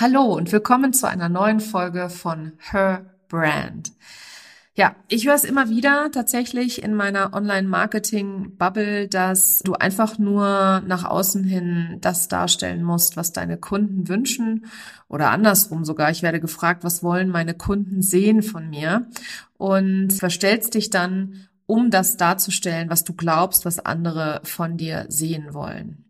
Hallo und willkommen zu einer neuen Folge von Her Brand. Ja, ich höre es immer wieder tatsächlich in meiner Online-Marketing-Bubble, dass du einfach nur nach außen hin das darstellen musst, was deine Kunden wünschen oder andersrum sogar. Ich werde gefragt, was wollen meine Kunden sehen von mir und verstellst dich dann, um das darzustellen, was du glaubst, was andere von dir sehen wollen.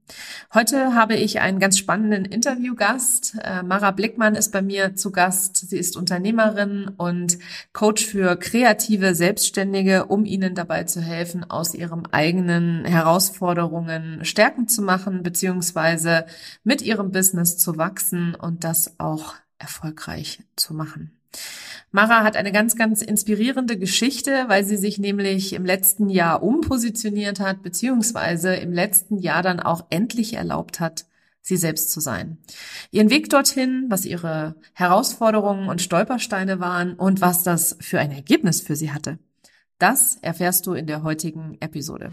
Heute habe ich einen ganz spannenden Interviewgast. Äh, Mara Blickmann ist bei mir zu Gast. Sie ist Unternehmerin und Coach für kreative Selbstständige, um ihnen dabei zu helfen, aus ihren eigenen Herausforderungen Stärken zu machen, beziehungsweise mit ihrem Business zu wachsen und das auch erfolgreich zu machen. Mara hat eine ganz, ganz inspirierende Geschichte, weil sie sich nämlich im letzten Jahr umpositioniert hat, beziehungsweise im letzten Jahr dann auch endlich erlaubt hat, sie selbst zu sein. Ihren Weg dorthin, was ihre Herausforderungen und Stolpersteine waren und was das für ein Ergebnis für sie hatte. Das erfährst du in der heutigen Episode.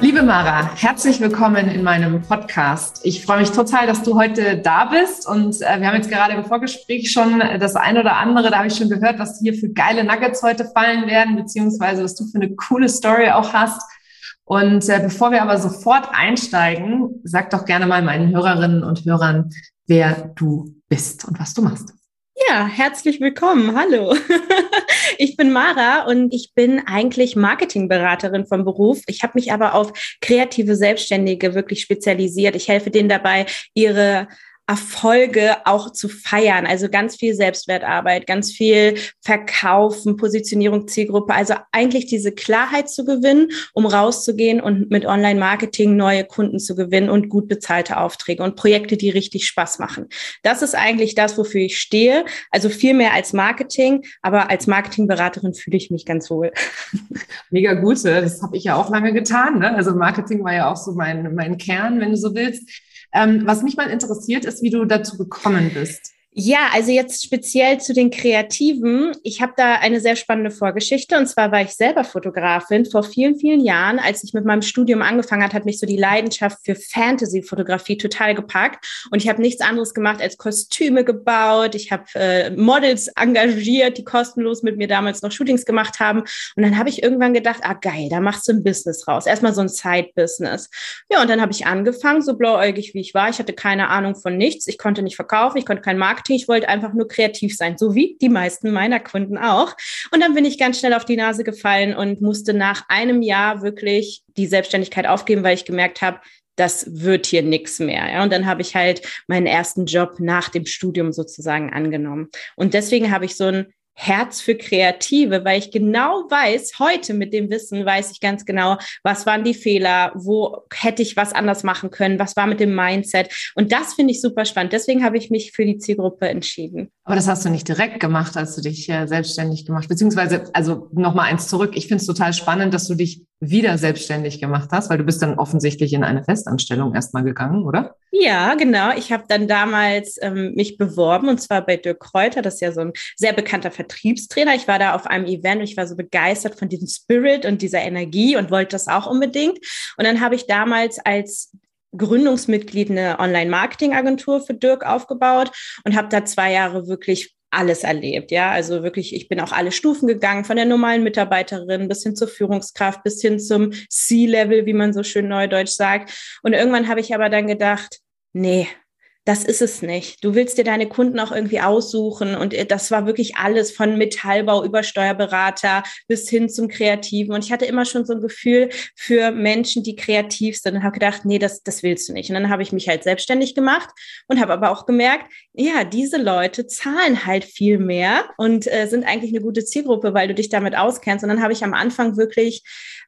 Liebe Mara, herzlich willkommen in meinem Podcast. Ich freue mich total, dass du heute da bist. Und äh, wir haben jetzt gerade im Vorgespräch schon das ein oder andere, da habe ich schon gehört, was hier für geile Nuggets heute fallen werden, beziehungsweise was du für eine coole Story auch hast. Und äh, bevor wir aber sofort einsteigen, sag doch gerne mal meinen Hörerinnen und Hörern, wer du bist und was du machst. Ja, herzlich willkommen. Hallo. Ich bin Mara und ich bin eigentlich Marketingberaterin vom Beruf. Ich habe mich aber auf kreative Selbstständige wirklich spezialisiert. Ich helfe denen dabei, ihre Erfolge auch zu feiern. Also ganz viel Selbstwertarbeit, ganz viel Verkaufen, Positionierung, Zielgruppe. Also eigentlich diese Klarheit zu gewinnen, um rauszugehen und mit Online-Marketing neue Kunden zu gewinnen und gut bezahlte Aufträge und Projekte, die richtig Spaß machen. Das ist eigentlich das, wofür ich stehe. Also viel mehr als Marketing, aber als Marketingberaterin fühle ich mich ganz wohl. Mega gut. Das habe ich ja auch lange getan. Ne? Also Marketing war ja auch so mein, mein Kern, wenn du so willst. Ähm, was mich mal interessiert, ist, wie du dazu gekommen bist. Ja, also jetzt speziell zu den Kreativen. Ich habe da eine sehr spannende Vorgeschichte. Und zwar war ich selber Fotografin vor vielen, vielen Jahren. Als ich mit meinem Studium angefangen hat, hat mich so die Leidenschaft für Fantasy-Fotografie total gepackt. Und ich habe nichts anderes gemacht als Kostüme gebaut. Ich habe äh, Models engagiert, die kostenlos mit mir damals noch Shootings gemacht haben. Und dann habe ich irgendwann gedacht, ah geil, da machst du ein Business raus. Erstmal so ein Side-Business. Ja, und dann habe ich angefangen, so blauäugig wie ich war. Ich hatte keine Ahnung von nichts. Ich konnte nicht verkaufen, ich konnte kein Marketing Marketing, ich wollte einfach nur kreativ sein, so wie die meisten meiner Kunden auch. Und dann bin ich ganz schnell auf die Nase gefallen und musste nach einem Jahr wirklich die Selbstständigkeit aufgeben, weil ich gemerkt habe, das wird hier nichts mehr. Ja? Und dann habe ich halt meinen ersten Job nach dem Studium sozusagen angenommen. Und deswegen habe ich so ein Herz für Kreative, weil ich genau weiß, heute mit dem Wissen weiß ich ganz genau, was waren die Fehler, wo hätte ich was anders machen können, was war mit dem Mindset. Und das finde ich super spannend. Deswegen habe ich mich für die Zielgruppe entschieden. Aber das hast du nicht direkt gemacht, als du dich äh, selbstständig gemacht, beziehungsweise, also nochmal eins zurück. Ich finde es total spannend, dass du dich wieder selbstständig gemacht hast, weil du bist dann offensichtlich in eine Festanstellung erstmal gegangen, oder? Ja, genau. Ich habe dann damals ähm, mich beworben und zwar bei Dirk Kräuter, das ist ja so ein sehr bekannter Vertriebstrainer. Ich war da auf einem Event und ich war so begeistert von diesem Spirit und dieser Energie und wollte das auch unbedingt. Und dann habe ich damals als Gründungsmitglied eine Online-Marketing-Agentur für Dirk aufgebaut und habe da zwei Jahre wirklich alles erlebt, ja. Also wirklich, ich bin auch alle Stufen gegangen, von der normalen Mitarbeiterin bis hin zur Führungskraft, bis hin zum C-Level, wie man so schön neudeutsch sagt. Und irgendwann habe ich aber dann gedacht, nee, das ist es nicht. Du willst dir deine Kunden auch irgendwie aussuchen und äh, das war wirklich alles von Metallbau über Steuerberater bis hin zum Kreativen. Und ich hatte immer schon so ein Gefühl für Menschen, die kreativ sind und habe gedacht, nee, das, das willst du nicht. Und dann habe ich mich halt selbstständig gemacht und habe aber auch gemerkt, ja, diese Leute zahlen halt viel mehr und äh, sind eigentlich eine gute Zielgruppe, weil du dich damit auskennst. Und dann habe ich am Anfang wirklich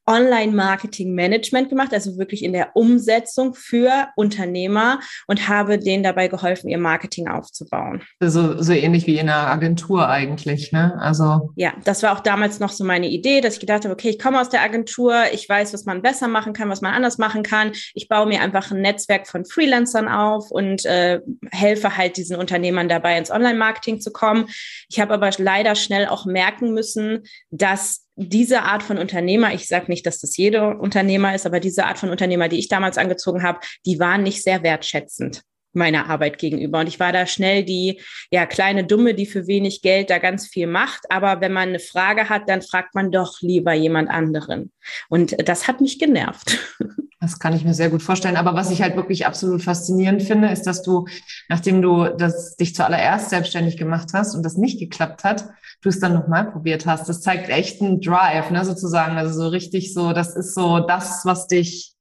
Online-Marketing-Management gemacht, also wirklich in der Umsetzung für Unternehmer und habe denen dabei geholfen, ihr Marketing aufzubauen. So, so ähnlich wie in einer Agentur eigentlich, ne? Also. Ja, das war auch damals noch so meine Idee, dass ich gedacht habe, okay, ich komme aus der Agentur, ich weiß, was man besser machen kann, was man anders machen kann. Ich baue mir einfach ein Netzwerk von Freelancern auf und äh, helfe halt diesen Unternehmern dabei, ins Online-Marketing zu kommen. Ich habe aber leider schnell auch merken müssen, dass diese Art von Unternehmer, ich sage nicht, dass das jeder Unternehmer ist, aber diese Art von Unternehmer, die ich damals angezogen habe, die waren nicht sehr wertschätzend meiner Arbeit gegenüber. Und ich war da schnell die ja kleine Dumme, die für wenig Geld da ganz viel macht. Aber wenn man eine Frage hat, dann fragt man doch lieber jemand anderen. Und das hat mich genervt. Das kann ich mir sehr gut vorstellen. Aber was ich halt wirklich absolut faszinierend finde, ist, dass du, nachdem du das, dich zuallererst selbstständig gemacht hast und das nicht geklappt hat, du es dann nochmal probiert hast. Das zeigt echt einen Drive, ne, sozusagen. Also so richtig so, das ist so das, was dich,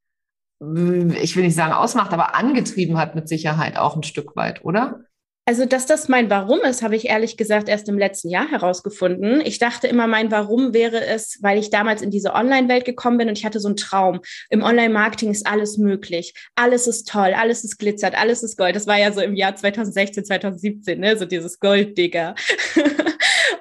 ich will nicht sagen ausmacht, aber angetrieben hat mit Sicherheit auch ein Stück weit, oder? Also, dass das mein Warum ist, habe ich ehrlich gesagt erst im letzten Jahr herausgefunden. Ich dachte immer, mein Warum wäre es, weil ich damals in diese Online-Welt gekommen bin und ich hatte so einen Traum. Im Online-Marketing ist alles möglich. Alles ist toll, alles ist glitzert, alles ist Gold. Das war ja so im Jahr 2016, 2017, ne? so dieses Gold-Digger.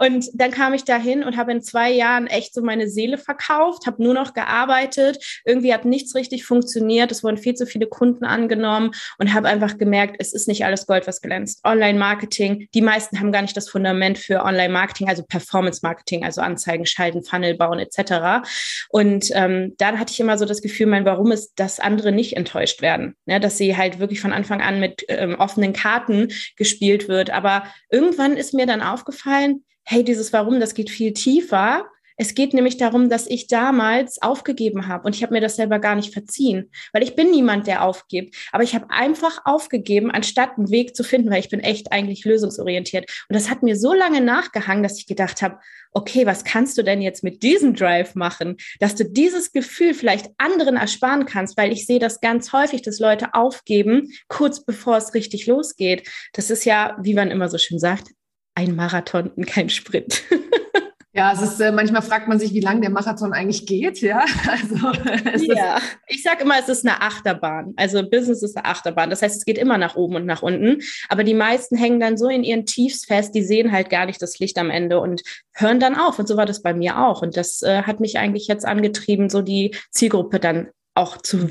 Und dann kam ich dahin und habe in zwei Jahren echt so meine Seele verkauft, habe nur noch gearbeitet. Irgendwie hat nichts richtig funktioniert. Es wurden viel zu viele Kunden angenommen und habe einfach gemerkt, es ist nicht alles Gold, was glänzt. Online-Marketing, die meisten haben gar nicht das Fundament für Online-Marketing, also Performance-Marketing, also Anzeigen schalten, Funnel bauen etc. Und ähm, dann hatte ich immer so das Gefühl, mein Warum ist, dass andere nicht enttäuscht werden, ne? dass sie halt wirklich von Anfang an mit ähm, offenen Karten gespielt wird. Aber irgendwann ist mir dann aufgefallen, hey, dieses Warum, das geht viel tiefer. Es geht nämlich darum, dass ich damals aufgegeben habe und ich habe mir das selber gar nicht verziehen, weil ich bin niemand, der aufgibt. Aber ich habe einfach aufgegeben, anstatt einen Weg zu finden, weil ich bin echt eigentlich lösungsorientiert. Und das hat mir so lange nachgehangen, dass ich gedacht habe, okay, was kannst du denn jetzt mit diesem Drive machen, dass du dieses Gefühl vielleicht anderen ersparen kannst, weil ich sehe das ganz häufig, dass Leute aufgeben, kurz bevor es richtig losgeht. Das ist ja, wie man immer so schön sagt, ein Marathon und kein Sprint. Ja, es ist, äh, manchmal fragt man sich, wie lang der Marathon eigentlich geht, ja. Also, ja, ich sage immer, es ist eine Achterbahn. Also Business ist eine Achterbahn. Das heißt, es geht immer nach oben und nach unten. Aber die meisten hängen dann so in ihren Tiefs fest, die sehen halt gar nicht das Licht am Ende und hören dann auf. Und so war das bei mir auch. Und das äh, hat mich eigentlich jetzt angetrieben, so die Zielgruppe dann auch zu mhm.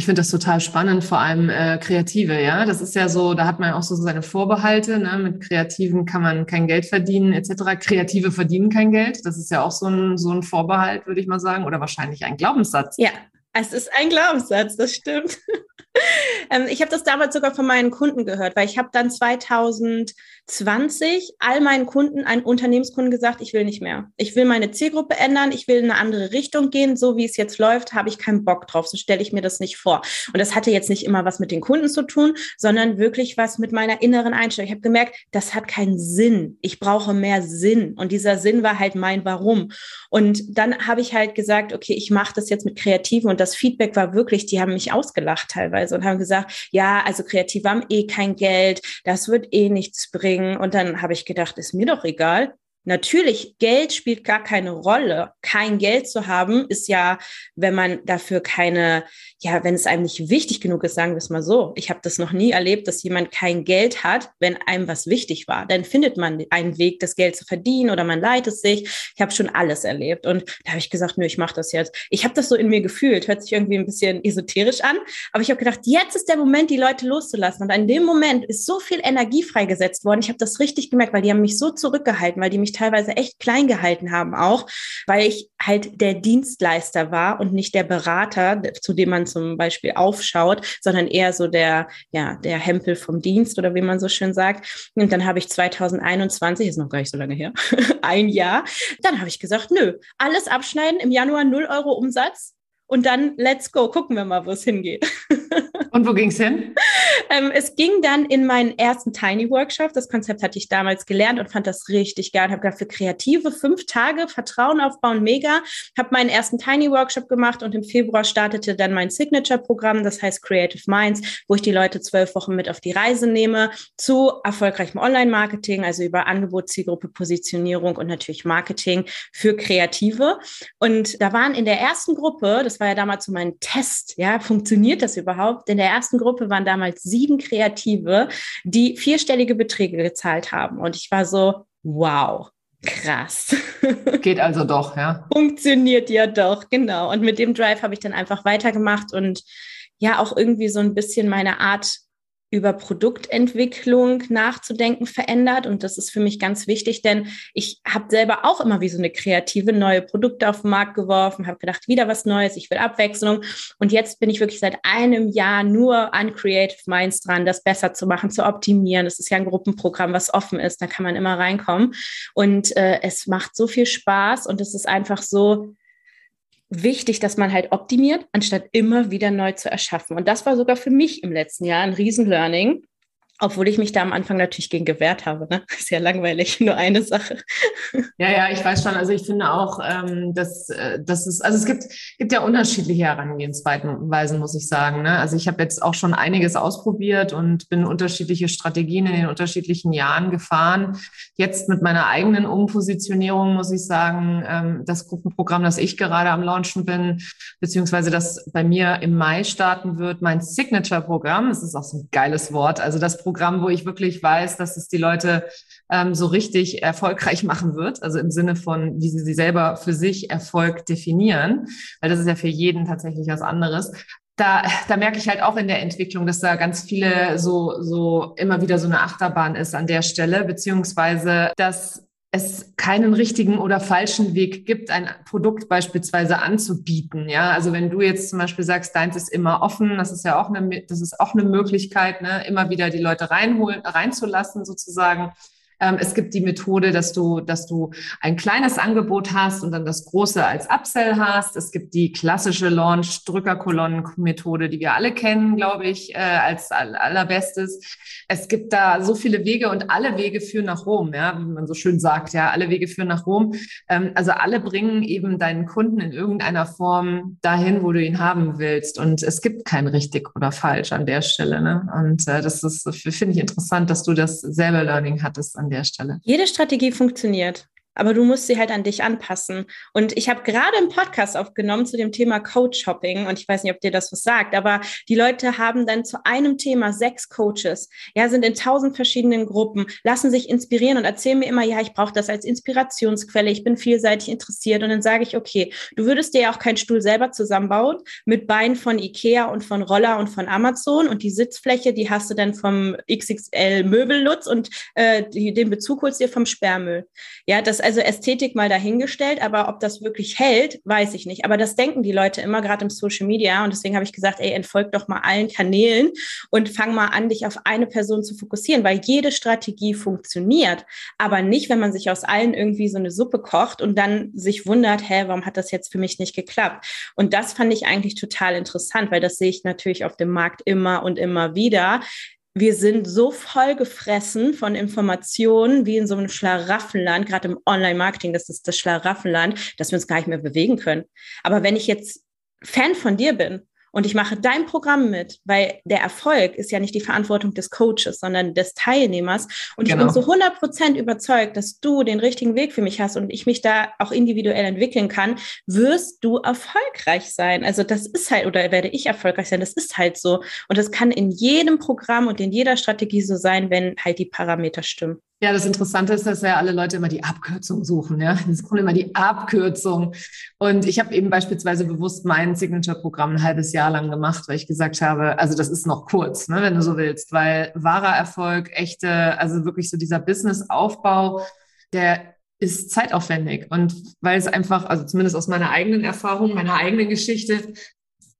Ich finde das total spannend, vor allem äh, Kreative, ja. Das ist ja so, da hat man auch so seine Vorbehalte, ne? Mit Kreativen kann man kein Geld verdienen, etc. Kreative verdienen kein Geld. Das ist ja auch so ein, so ein Vorbehalt, würde ich mal sagen, oder wahrscheinlich ein Glaubenssatz. Ja, es ist ein Glaubenssatz, das stimmt. ähm, ich habe das damals sogar von meinen Kunden gehört, weil ich habe dann 2020 all meinen Kunden, einen Unternehmenskunden gesagt, ich will nicht mehr. Ich will meine Zielgruppe ändern, ich will in eine andere Richtung gehen. So wie es jetzt läuft, habe ich keinen Bock drauf. So stelle ich mir das nicht vor. Und das hatte jetzt nicht immer was mit den Kunden zu tun, sondern wirklich was mit meiner inneren Einstellung. Ich habe gemerkt, das hat keinen Sinn. Ich brauche mehr Sinn. Und dieser Sinn war halt mein Warum. Und dann habe ich halt gesagt, okay, ich mache das jetzt mit Kreativen. Und das Feedback war wirklich, die haben mich ausgelacht teilweise und haben gesagt, ja, also Kreative haben eh kein Geld, das wird eh nichts bringen. Und dann habe ich gedacht, ist mir doch egal. Natürlich, Geld spielt gar keine Rolle. Kein Geld zu haben ist ja, wenn man dafür keine, ja, wenn es einem nicht wichtig genug ist, sagen wir es mal so. Ich habe das noch nie erlebt, dass jemand kein Geld hat, wenn einem was wichtig war. Dann findet man einen Weg, das Geld zu verdienen oder man leitet sich. Ich habe schon alles erlebt und da habe ich gesagt, nö, ich mache das jetzt. Ich habe das so in mir gefühlt, hört sich irgendwie ein bisschen esoterisch an, aber ich habe gedacht, jetzt ist der Moment, die Leute loszulassen. Und in dem Moment ist so viel Energie freigesetzt worden. Ich habe das richtig gemerkt, weil die haben mich so zurückgehalten, weil die mich mich teilweise echt klein gehalten haben auch, weil ich halt der Dienstleister war und nicht der Berater, zu dem man zum Beispiel aufschaut, sondern eher so der, ja, der Hempel vom Dienst oder wie man so schön sagt. Und dann habe ich 2021, ist noch gar nicht so lange her, ein Jahr, dann habe ich gesagt, nö, alles abschneiden, im Januar 0 Euro Umsatz und dann let's go, gucken wir mal, wo es hingeht. Und wo ging es hin? ähm, es ging dann in meinen ersten Tiny Workshop. Das Konzept hatte ich damals gelernt und fand das richtig geil. Habe dafür kreative fünf Tage Vertrauen aufbauen, mega. Habe meinen ersten Tiny Workshop gemacht und im Februar startete dann mein Signature-Programm, das heißt Creative Minds, wo ich die Leute zwölf Wochen mit auf die Reise nehme zu erfolgreichem Online-Marketing, also über Angebot, Zielgruppe, Positionierung und natürlich Marketing für Kreative. Und da waren in der ersten Gruppe, das war ja damals so mein Test, ja, funktioniert das überhaupt? In der ersten Gruppe waren damals sieben Kreative, die vierstellige Beträge gezahlt haben. Und ich war so, wow, krass. Geht also doch, ja. Funktioniert ja doch, genau. Und mit dem Drive habe ich dann einfach weitergemacht und ja auch irgendwie so ein bisschen meine Art über Produktentwicklung nachzudenken verändert. Und das ist für mich ganz wichtig, denn ich habe selber auch immer wie so eine kreative neue Produkte auf den Markt geworfen, habe gedacht, wieder was Neues, ich will Abwechslung. Und jetzt bin ich wirklich seit einem Jahr nur an Creative Minds dran, das besser zu machen, zu optimieren. Das ist ja ein Gruppenprogramm, was offen ist, da kann man immer reinkommen. Und äh, es macht so viel Spaß und es ist einfach so, wichtig, dass man halt optimiert, anstatt immer wieder neu zu erschaffen. Und das war sogar für mich im letzten Jahr ein Riesen-Learning, obwohl ich mich da am Anfang natürlich gegen gewehrt habe. Ne? Ist ja langweilig, nur eine Sache. Ja, ja, ich weiß schon. Also ich finde auch, ähm, dass, äh, dass es, also es gibt, gibt ja unterschiedliche Herangehensweisen, muss ich sagen. Ne? Also ich habe jetzt auch schon einiges ausprobiert und bin unterschiedliche Strategien in den unterschiedlichen Jahren gefahren. Jetzt mit meiner eigenen Umpositionierung muss ich sagen, ähm, das Gruppenprogramm, das ich gerade am Launchen bin, beziehungsweise das bei mir im Mai starten wird, mein Signature-Programm, das ist auch so ein geiles Wort, also das Programm, wo ich wirklich weiß, dass es die Leute ähm, so richtig erfolgreich machen wird. Also im Sinne von, wie sie sie selber für sich Erfolg definieren, weil das ist ja für jeden tatsächlich was anderes. Da, da merke ich halt auch in der Entwicklung, dass da ganz viele so, so immer wieder so eine Achterbahn ist an der Stelle, beziehungsweise dass es keinen richtigen oder falschen Weg gibt, ein Produkt beispielsweise anzubieten. Ja, also wenn du jetzt zum Beispiel sagst, deins ist immer offen, das ist ja auch eine, das ist auch eine Möglichkeit, ne, immer wieder die Leute reinholen, reinzulassen sozusagen. Ähm, es gibt die Methode, dass du, dass du ein kleines Angebot hast und dann das große als Upsell hast. Es gibt die klassische Launch-Drückerkolonnen-Methode, die wir alle kennen, glaube ich, äh, als allerbestes. Es gibt da so viele Wege und alle Wege führen nach Rom, ja, wie man so schön sagt, ja, alle Wege führen nach Rom. Ähm, also alle bringen eben deinen Kunden in irgendeiner Form dahin, wo du ihn haben willst. Und es gibt kein richtig oder falsch an der Stelle. Ne? Und äh, das ist, finde ich interessant, dass du das selber Learning hattest an der Stelle. Jede Strategie funktioniert aber du musst sie halt an dich anpassen. Und ich habe gerade einen Podcast aufgenommen zu dem Thema Coach-Shopping und ich weiß nicht, ob dir das was sagt, aber die Leute haben dann zu einem Thema sechs Coaches, ja, sind in tausend verschiedenen Gruppen, lassen sich inspirieren und erzählen mir immer, ja, ich brauche das als Inspirationsquelle, ich bin vielseitig interessiert und dann sage ich, okay, du würdest dir ja auch keinen Stuhl selber zusammenbauen mit Beinen von Ikea und von Roller und von Amazon und die Sitzfläche, die hast du dann vom XXL Möbellutz und äh, den Bezug holst du dir vom Sperrmüll. Ja, das also Ästhetik mal dahingestellt, aber ob das wirklich hält, weiß ich nicht. Aber das denken die Leute immer, gerade im Social Media. Und deswegen habe ich gesagt, ey, entfolgt doch mal allen Kanälen und fang mal an, dich auf eine Person zu fokussieren, weil jede Strategie funktioniert, aber nicht, wenn man sich aus allen irgendwie so eine Suppe kocht und dann sich wundert, hä, warum hat das jetzt für mich nicht geklappt? Und das fand ich eigentlich total interessant, weil das sehe ich natürlich auf dem Markt immer und immer wieder wir sind so voll gefressen von Informationen wie in so einem Schlaraffenland, gerade im Online-Marketing, das ist das Schlaraffenland, dass wir uns gar nicht mehr bewegen können. Aber wenn ich jetzt Fan von dir bin und ich mache dein Programm mit, weil der Erfolg ist ja nicht die Verantwortung des Coaches, sondern des Teilnehmers. Und genau. ich bin zu 100 Prozent überzeugt, dass du den richtigen Weg für mich hast und ich mich da auch individuell entwickeln kann, wirst du erfolgreich sein. Also das ist halt, oder werde ich erfolgreich sein, das ist halt so. Und das kann in jedem Programm und in jeder Strategie so sein, wenn halt die Parameter stimmen. Ja, das Interessante ist, dass ja alle Leute immer die Abkürzung suchen. Ja, die suchen immer die Abkürzung. Und ich habe eben beispielsweise bewusst mein Signature-Programm ein halbes Jahr lang gemacht, weil ich gesagt habe, also das ist noch kurz, ne, wenn du so willst, weil wahrer Erfolg, echte, also wirklich so dieser Business-Aufbau, der ist zeitaufwendig. Und weil es einfach, also zumindest aus meiner eigenen Erfahrung, meiner eigenen Geschichte,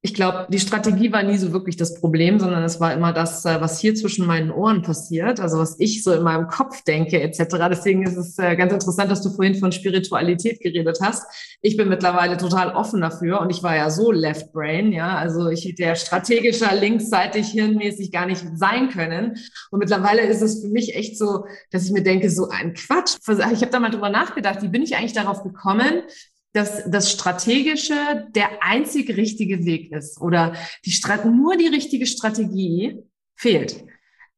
Ich glaube, die Strategie war nie so wirklich das Problem, sondern es war immer das, äh, was hier zwischen meinen Ohren passiert, also was ich so in meinem Kopf denke etc. Deswegen ist es äh, ganz interessant, dass du vorhin von Spiritualität geredet hast. Ich bin mittlerweile total offen dafür und ich war ja so Left Brain, ja, also ich hätte ja strategischer linksseitig hirnmäßig gar nicht sein können. Und mittlerweile ist es für mich echt so, dass ich mir denke, so ein Quatsch. Ich habe da mal drüber nachgedacht, wie bin ich eigentlich darauf gekommen, dass das Strategische der einzig richtige Weg ist oder die Strat nur die richtige Strategie fehlt.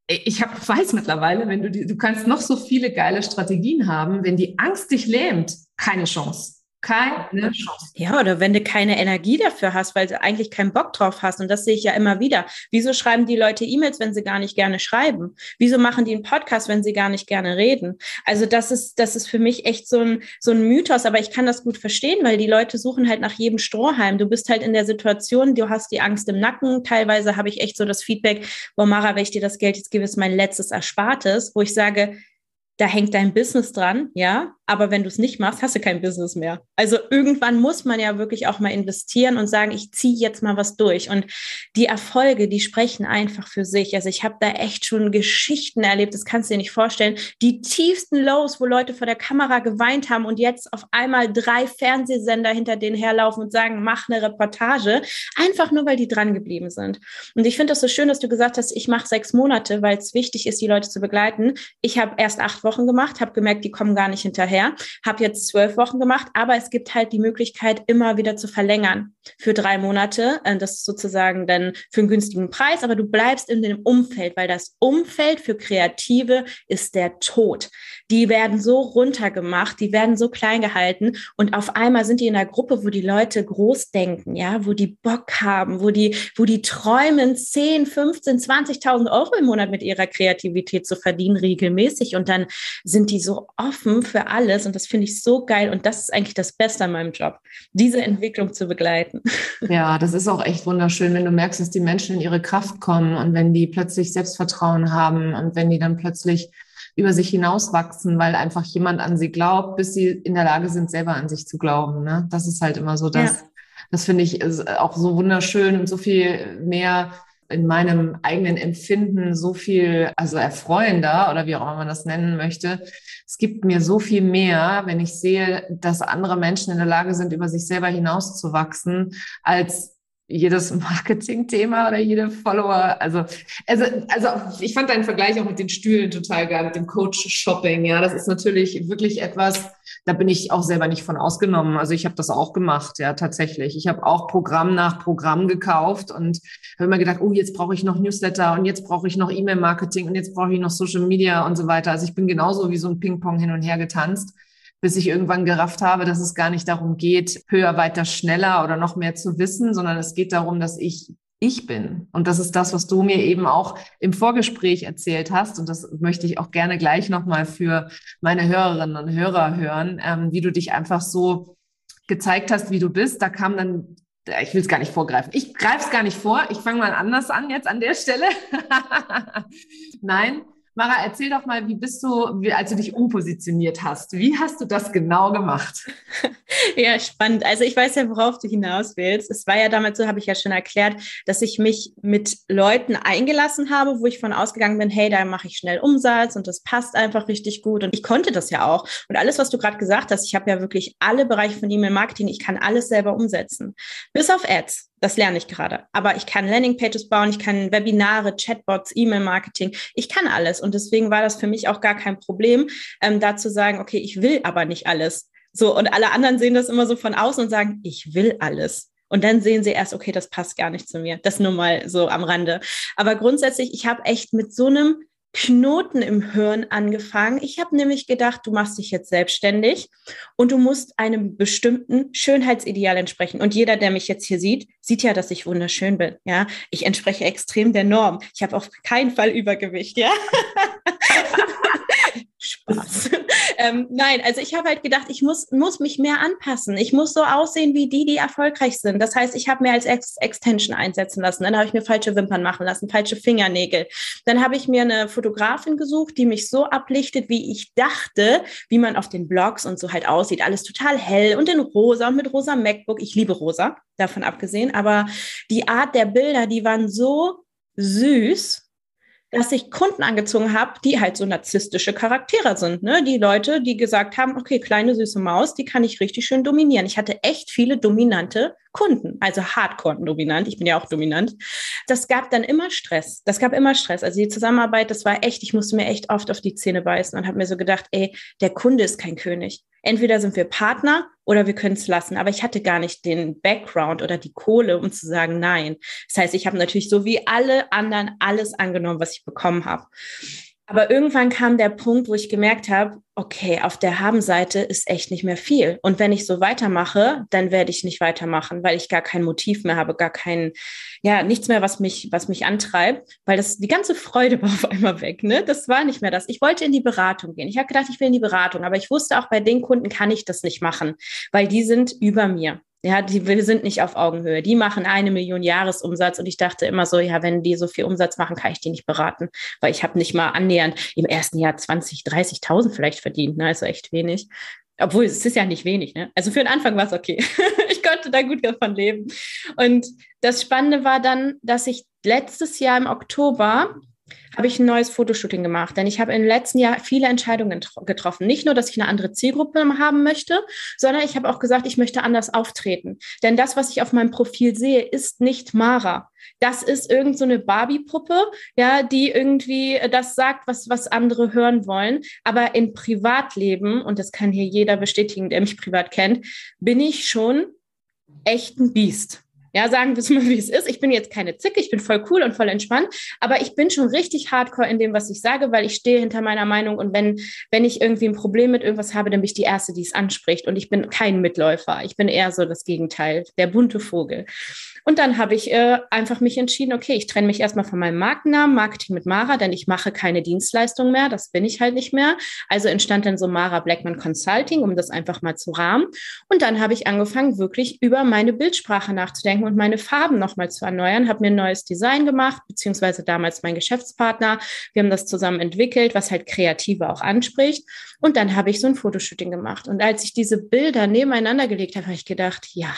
Ich hab, weiß mittlerweile, wenn du die, du kannst noch so viele geile Strategien haben, wenn die Angst dich lähmt, keine Chance keine Chance. Ja, oder wenn du keine Energie dafür hast, weil du eigentlich keinen Bock drauf hast. Und das sehe ich ja immer wieder. Wieso schreiben die Leute E-Mails, wenn sie gar nicht gerne schreiben? Wieso machen die einen Podcast, wenn sie gar nicht gerne reden? Also das ist, das ist für mich echt so ein, so ein Mythos, aber ich kann das gut verstehen, weil die Leute suchen halt nach jedem Strohhalm. Du bist halt in der Situation, du hast die Angst im Nacken. Teilweise habe ich echt so das Feedback, boah, Mara, wenn ich dir das Geld jetzt gebe, ist mein letztes Erspartes, wo ich sage, da hängt dein Business dran, ja, aber wenn du es nicht machst, hast du kein Business mehr. Also irgendwann muss man ja wirklich auch mal investieren und sagen, ich ziehe jetzt mal was durch. Und die Erfolge, die sprechen einfach für sich. Also ich habe da echt schon Geschichten erlebt, das kannst du dir nicht vorstellen. Die tiefsten Lows, wo Leute vor der Kamera geweint haben und jetzt auf einmal drei Fernsehsender hinter denen herlaufen und sagen, mach eine Reportage, einfach nur, weil die dran geblieben sind. Und ich finde das so schön, dass du gesagt hast, ich mache sechs Monate, weil es wichtig ist, die Leute zu begleiten. Ich habe erst acht Wochen gemacht, habe gemerkt, die kommen gar nicht hinterher her, habe jetzt zwölf Wochen gemacht, aber es gibt halt die Möglichkeit, immer wieder zu verlängern für drei Monate. Äh, das ist sozusagen dann für einen günstigen Preis, aber du bleibst in dem Umfeld, weil das Umfeld für Kreative ist der Tod. Die werden so runtergemacht, die werden so klein gehalten und auf einmal sind die in einer Gruppe, wo die Leute groß denken, ja, wo die Bock haben, wo die, wo die träumen, 10, 15, 20.000 Euro im Monat mit ihrer Kreativität zu verdienen, regelmäßig. Und dann sind die so offen für alle alles und das finde ich so geil und das ist eigentlich das Beste an meinem Job, diese Entwicklung zu begleiten. Ja, das ist auch echt wunderschön, wenn du merkst, dass die Menschen in ihre Kraft kommen und wenn die plötzlich Selbstvertrauen haben und wenn die dann plötzlich über sich hinauswachsen, weil einfach jemand an sie glaubt, bis sie in der Lage sind, selber an sich zu glauben. Ne? Das ist halt immer so das. Ja. Das finde ich auch so wunderschön und so viel mehr in meinem eigenen Empfinden so viel, also erfreuender oder wie auch immer man das nennen möchte. Es gibt mir so viel mehr, wenn ich sehe, dass andere Menschen in der Lage sind, über sich selber hinauszuwachsen, als jedes Marketing-Thema oder jede Follower. Also, also, also ich fand deinen Vergleich auch mit den Stühlen total geil, mit dem Coach-Shopping. Ja, das ist natürlich wirklich etwas, da bin ich auch selber nicht von ausgenommen. Also ich habe das auch gemacht, ja, tatsächlich. Ich habe auch Programm nach Programm gekauft und habe immer gedacht, oh, jetzt brauche ich noch Newsletter und jetzt brauche ich noch E-Mail-Marketing und jetzt brauche ich noch Social Media und so weiter. Also ich bin genauso wie so ein Ping-Pong hin und her getanzt bis ich irgendwann gerafft habe, dass es gar nicht darum geht, höher, weiter, schneller oder noch mehr zu wissen, sondern es geht darum, dass ich ich bin. Und das ist das, was du mir eben auch im Vorgespräch erzählt hast. Und das möchte ich auch gerne gleich nochmal für meine Hörerinnen und Hörer hören, ähm, wie du dich einfach so gezeigt hast, wie du bist. Da kam dann, ich will es gar nicht vorgreifen. Ich greife es gar nicht vor. Ich fange mal anders an jetzt an der Stelle. Nein, Mara, erzähl doch mal, wie bist du, wie, als du dich umpositioniert hast? Wie hast du das genau gemacht? Ja, spannend. Also ich weiß ja, worauf du hinaus willst. Es war ja damals so, habe ich ja schon erklärt, dass ich mich mit Leuten eingelassen habe, wo ich von ausgegangen bin, hey, da mache ich schnell Umsatz und das passt einfach richtig gut. Und ich konnte das ja auch. Und alles, was du gerade gesagt hast, ich habe ja wirklich alle Bereiche von E-Mail-Marketing, ich kann alles selber umsetzen. Bis auf Ads. Das lerne ich gerade. Aber ich kann Landingpages bauen, ich kann Webinare, Chatbots, E-Mail-Marketing. Ich kann alles. Und deswegen war das für mich auch gar kein Problem, ähm, da zu sagen, okay, ich will aber nicht alles. So, und alle anderen sehen das immer so von außen und sagen, ich will alles. Und dann sehen sie erst, okay, das passt gar nicht zu mir. Das nur mal so am Rande. Aber grundsätzlich, ich habe echt mit so einem Knoten im Hirn angefangen. Ich habe nämlich gedacht, du machst dich jetzt selbstständig und du musst einem bestimmten Schönheitsideal entsprechen. Und jeder, der mich jetzt hier sieht, sieht ja, dass ich wunderschön bin. Ja, ich entspreche extrem der Norm. Ich habe auf keinen Fall Übergewicht. Ja. Spaß. Ähm, nein, also ich habe halt gedacht, ich muss, muss mich mehr anpassen. Ich muss so aussehen wie die, die erfolgreich sind. Das heißt, ich habe mir als Ex Extension einsetzen lassen. Dann habe ich mir falsche Wimpern machen lassen, falsche Fingernägel. Dann habe ich mir eine Fotografin gesucht, die mich so ablichtet, wie ich dachte, wie man auf den Blogs und so halt aussieht. Alles total hell und in rosa und mit rosa MacBook. Ich liebe rosa, davon abgesehen. Aber die Art der Bilder, die waren so süß dass ich Kunden angezogen habe, die halt so narzisstische Charaktere sind. Ne? Die Leute, die gesagt haben, okay, kleine süße Maus, die kann ich richtig schön dominieren. Ich hatte echt viele dominante Kunden, also Hardcore-dominant. Ich bin ja auch dominant. Das gab dann immer Stress. Das gab immer Stress. Also die Zusammenarbeit, das war echt, ich musste mir echt oft auf die Zähne beißen und habe mir so gedacht, ey, der Kunde ist kein König. Entweder sind wir Partner oder wir können es lassen. Aber ich hatte gar nicht den Background oder die Kohle, um zu sagen nein. Das heißt, ich habe natürlich so wie alle anderen alles angenommen, was ich bekommen habe. Aber irgendwann kam der Punkt, wo ich gemerkt habe, okay, auf der Habenseite ist echt nicht mehr viel. Und wenn ich so weitermache, dann werde ich nicht weitermachen, weil ich gar kein Motiv mehr habe, gar kein, ja, nichts mehr, was mich, was mich antreibt, weil das, die ganze Freude war auf einmal weg, ne? Das war nicht mehr das. Ich wollte in die Beratung gehen. Ich habe gedacht, ich will in die Beratung, aber ich wusste auch bei den Kunden kann ich das nicht machen, weil die sind über mir. Ja, die, wir sind nicht auf Augenhöhe. Die machen eine Million Jahresumsatz und ich dachte immer so, ja, wenn die so viel Umsatz machen, kann ich die nicht beraten, weil ich habe nicht mal annähernd im ersten Jahr 20, 30.000 vielleicht verdient, ne? also echt wenig. Obwohl es ist ja nicht wenig, ne? Also für den Anfang war es okay. ich konnte da gut davon leben. Und das Spannende war dann, dass ich letztes Jahr im Oktober habe ich ein neues Fotoshooting gemacht. Denn ich habe im letzten Jahr viele Entscheidungen getroffen. Nicht nur, dass ich eine andere Zielgruppe haben möchte, sondern ich habe auch gesagt, ich möchte anders auftreten. Denn das, was ich auf meinem Profil sehe, ist nicht Mara. Das ist irgend so eine Barbie-Puppe, ja, die irgendwie das sagt, was, was andere hören wollen. Aber im Privatleben, und das kann hier jeder bestätigen, der mich privat kennt, bin ich schon echt ein Biest. Ja, sagen wir es mal, wie es ist. Ich bin jetzt keine Zicke, ich bin voll cool und voll entspannt, aber ich bin schon richtig hardcore in dem, was ich sage, weil ich stehe hinter meiner Meinung und wenn, wenn ich irgendwie ein Problem mit irgendwas habe, dann bin ich die Erste, die es anspricht und ich bin kein Mitläufer. Ich bin eher so das Gegenteil, der bunte Vogel. Und dann habe ich äh, einfach mich entschieden, okay, ich trenne mich erstmal von meinem Markennamen, Marketing mit Mara, denn ich mache keine Dienstleistung mehr, das bin ich halt nicht mehr. Also entstand dann so Mara Blackman Consulting, um das einfach mal zu rahmen. Und dann habe ich angefangen, wirklich über meine Bildsprache nachzudenken und meine Farben nochmal zu erneuern, habe mir ein neues Design gemacht, beziehungsweise damals mein Geschäftspartner. Wir haben das zusammen entwickelt, was halt Kreative auch anspricht. Und dann habe ich so ein Fotoshooting gemacht. Und als ich diese Bilder nebeneinander gelegt habe, habe ich gedacht, ja,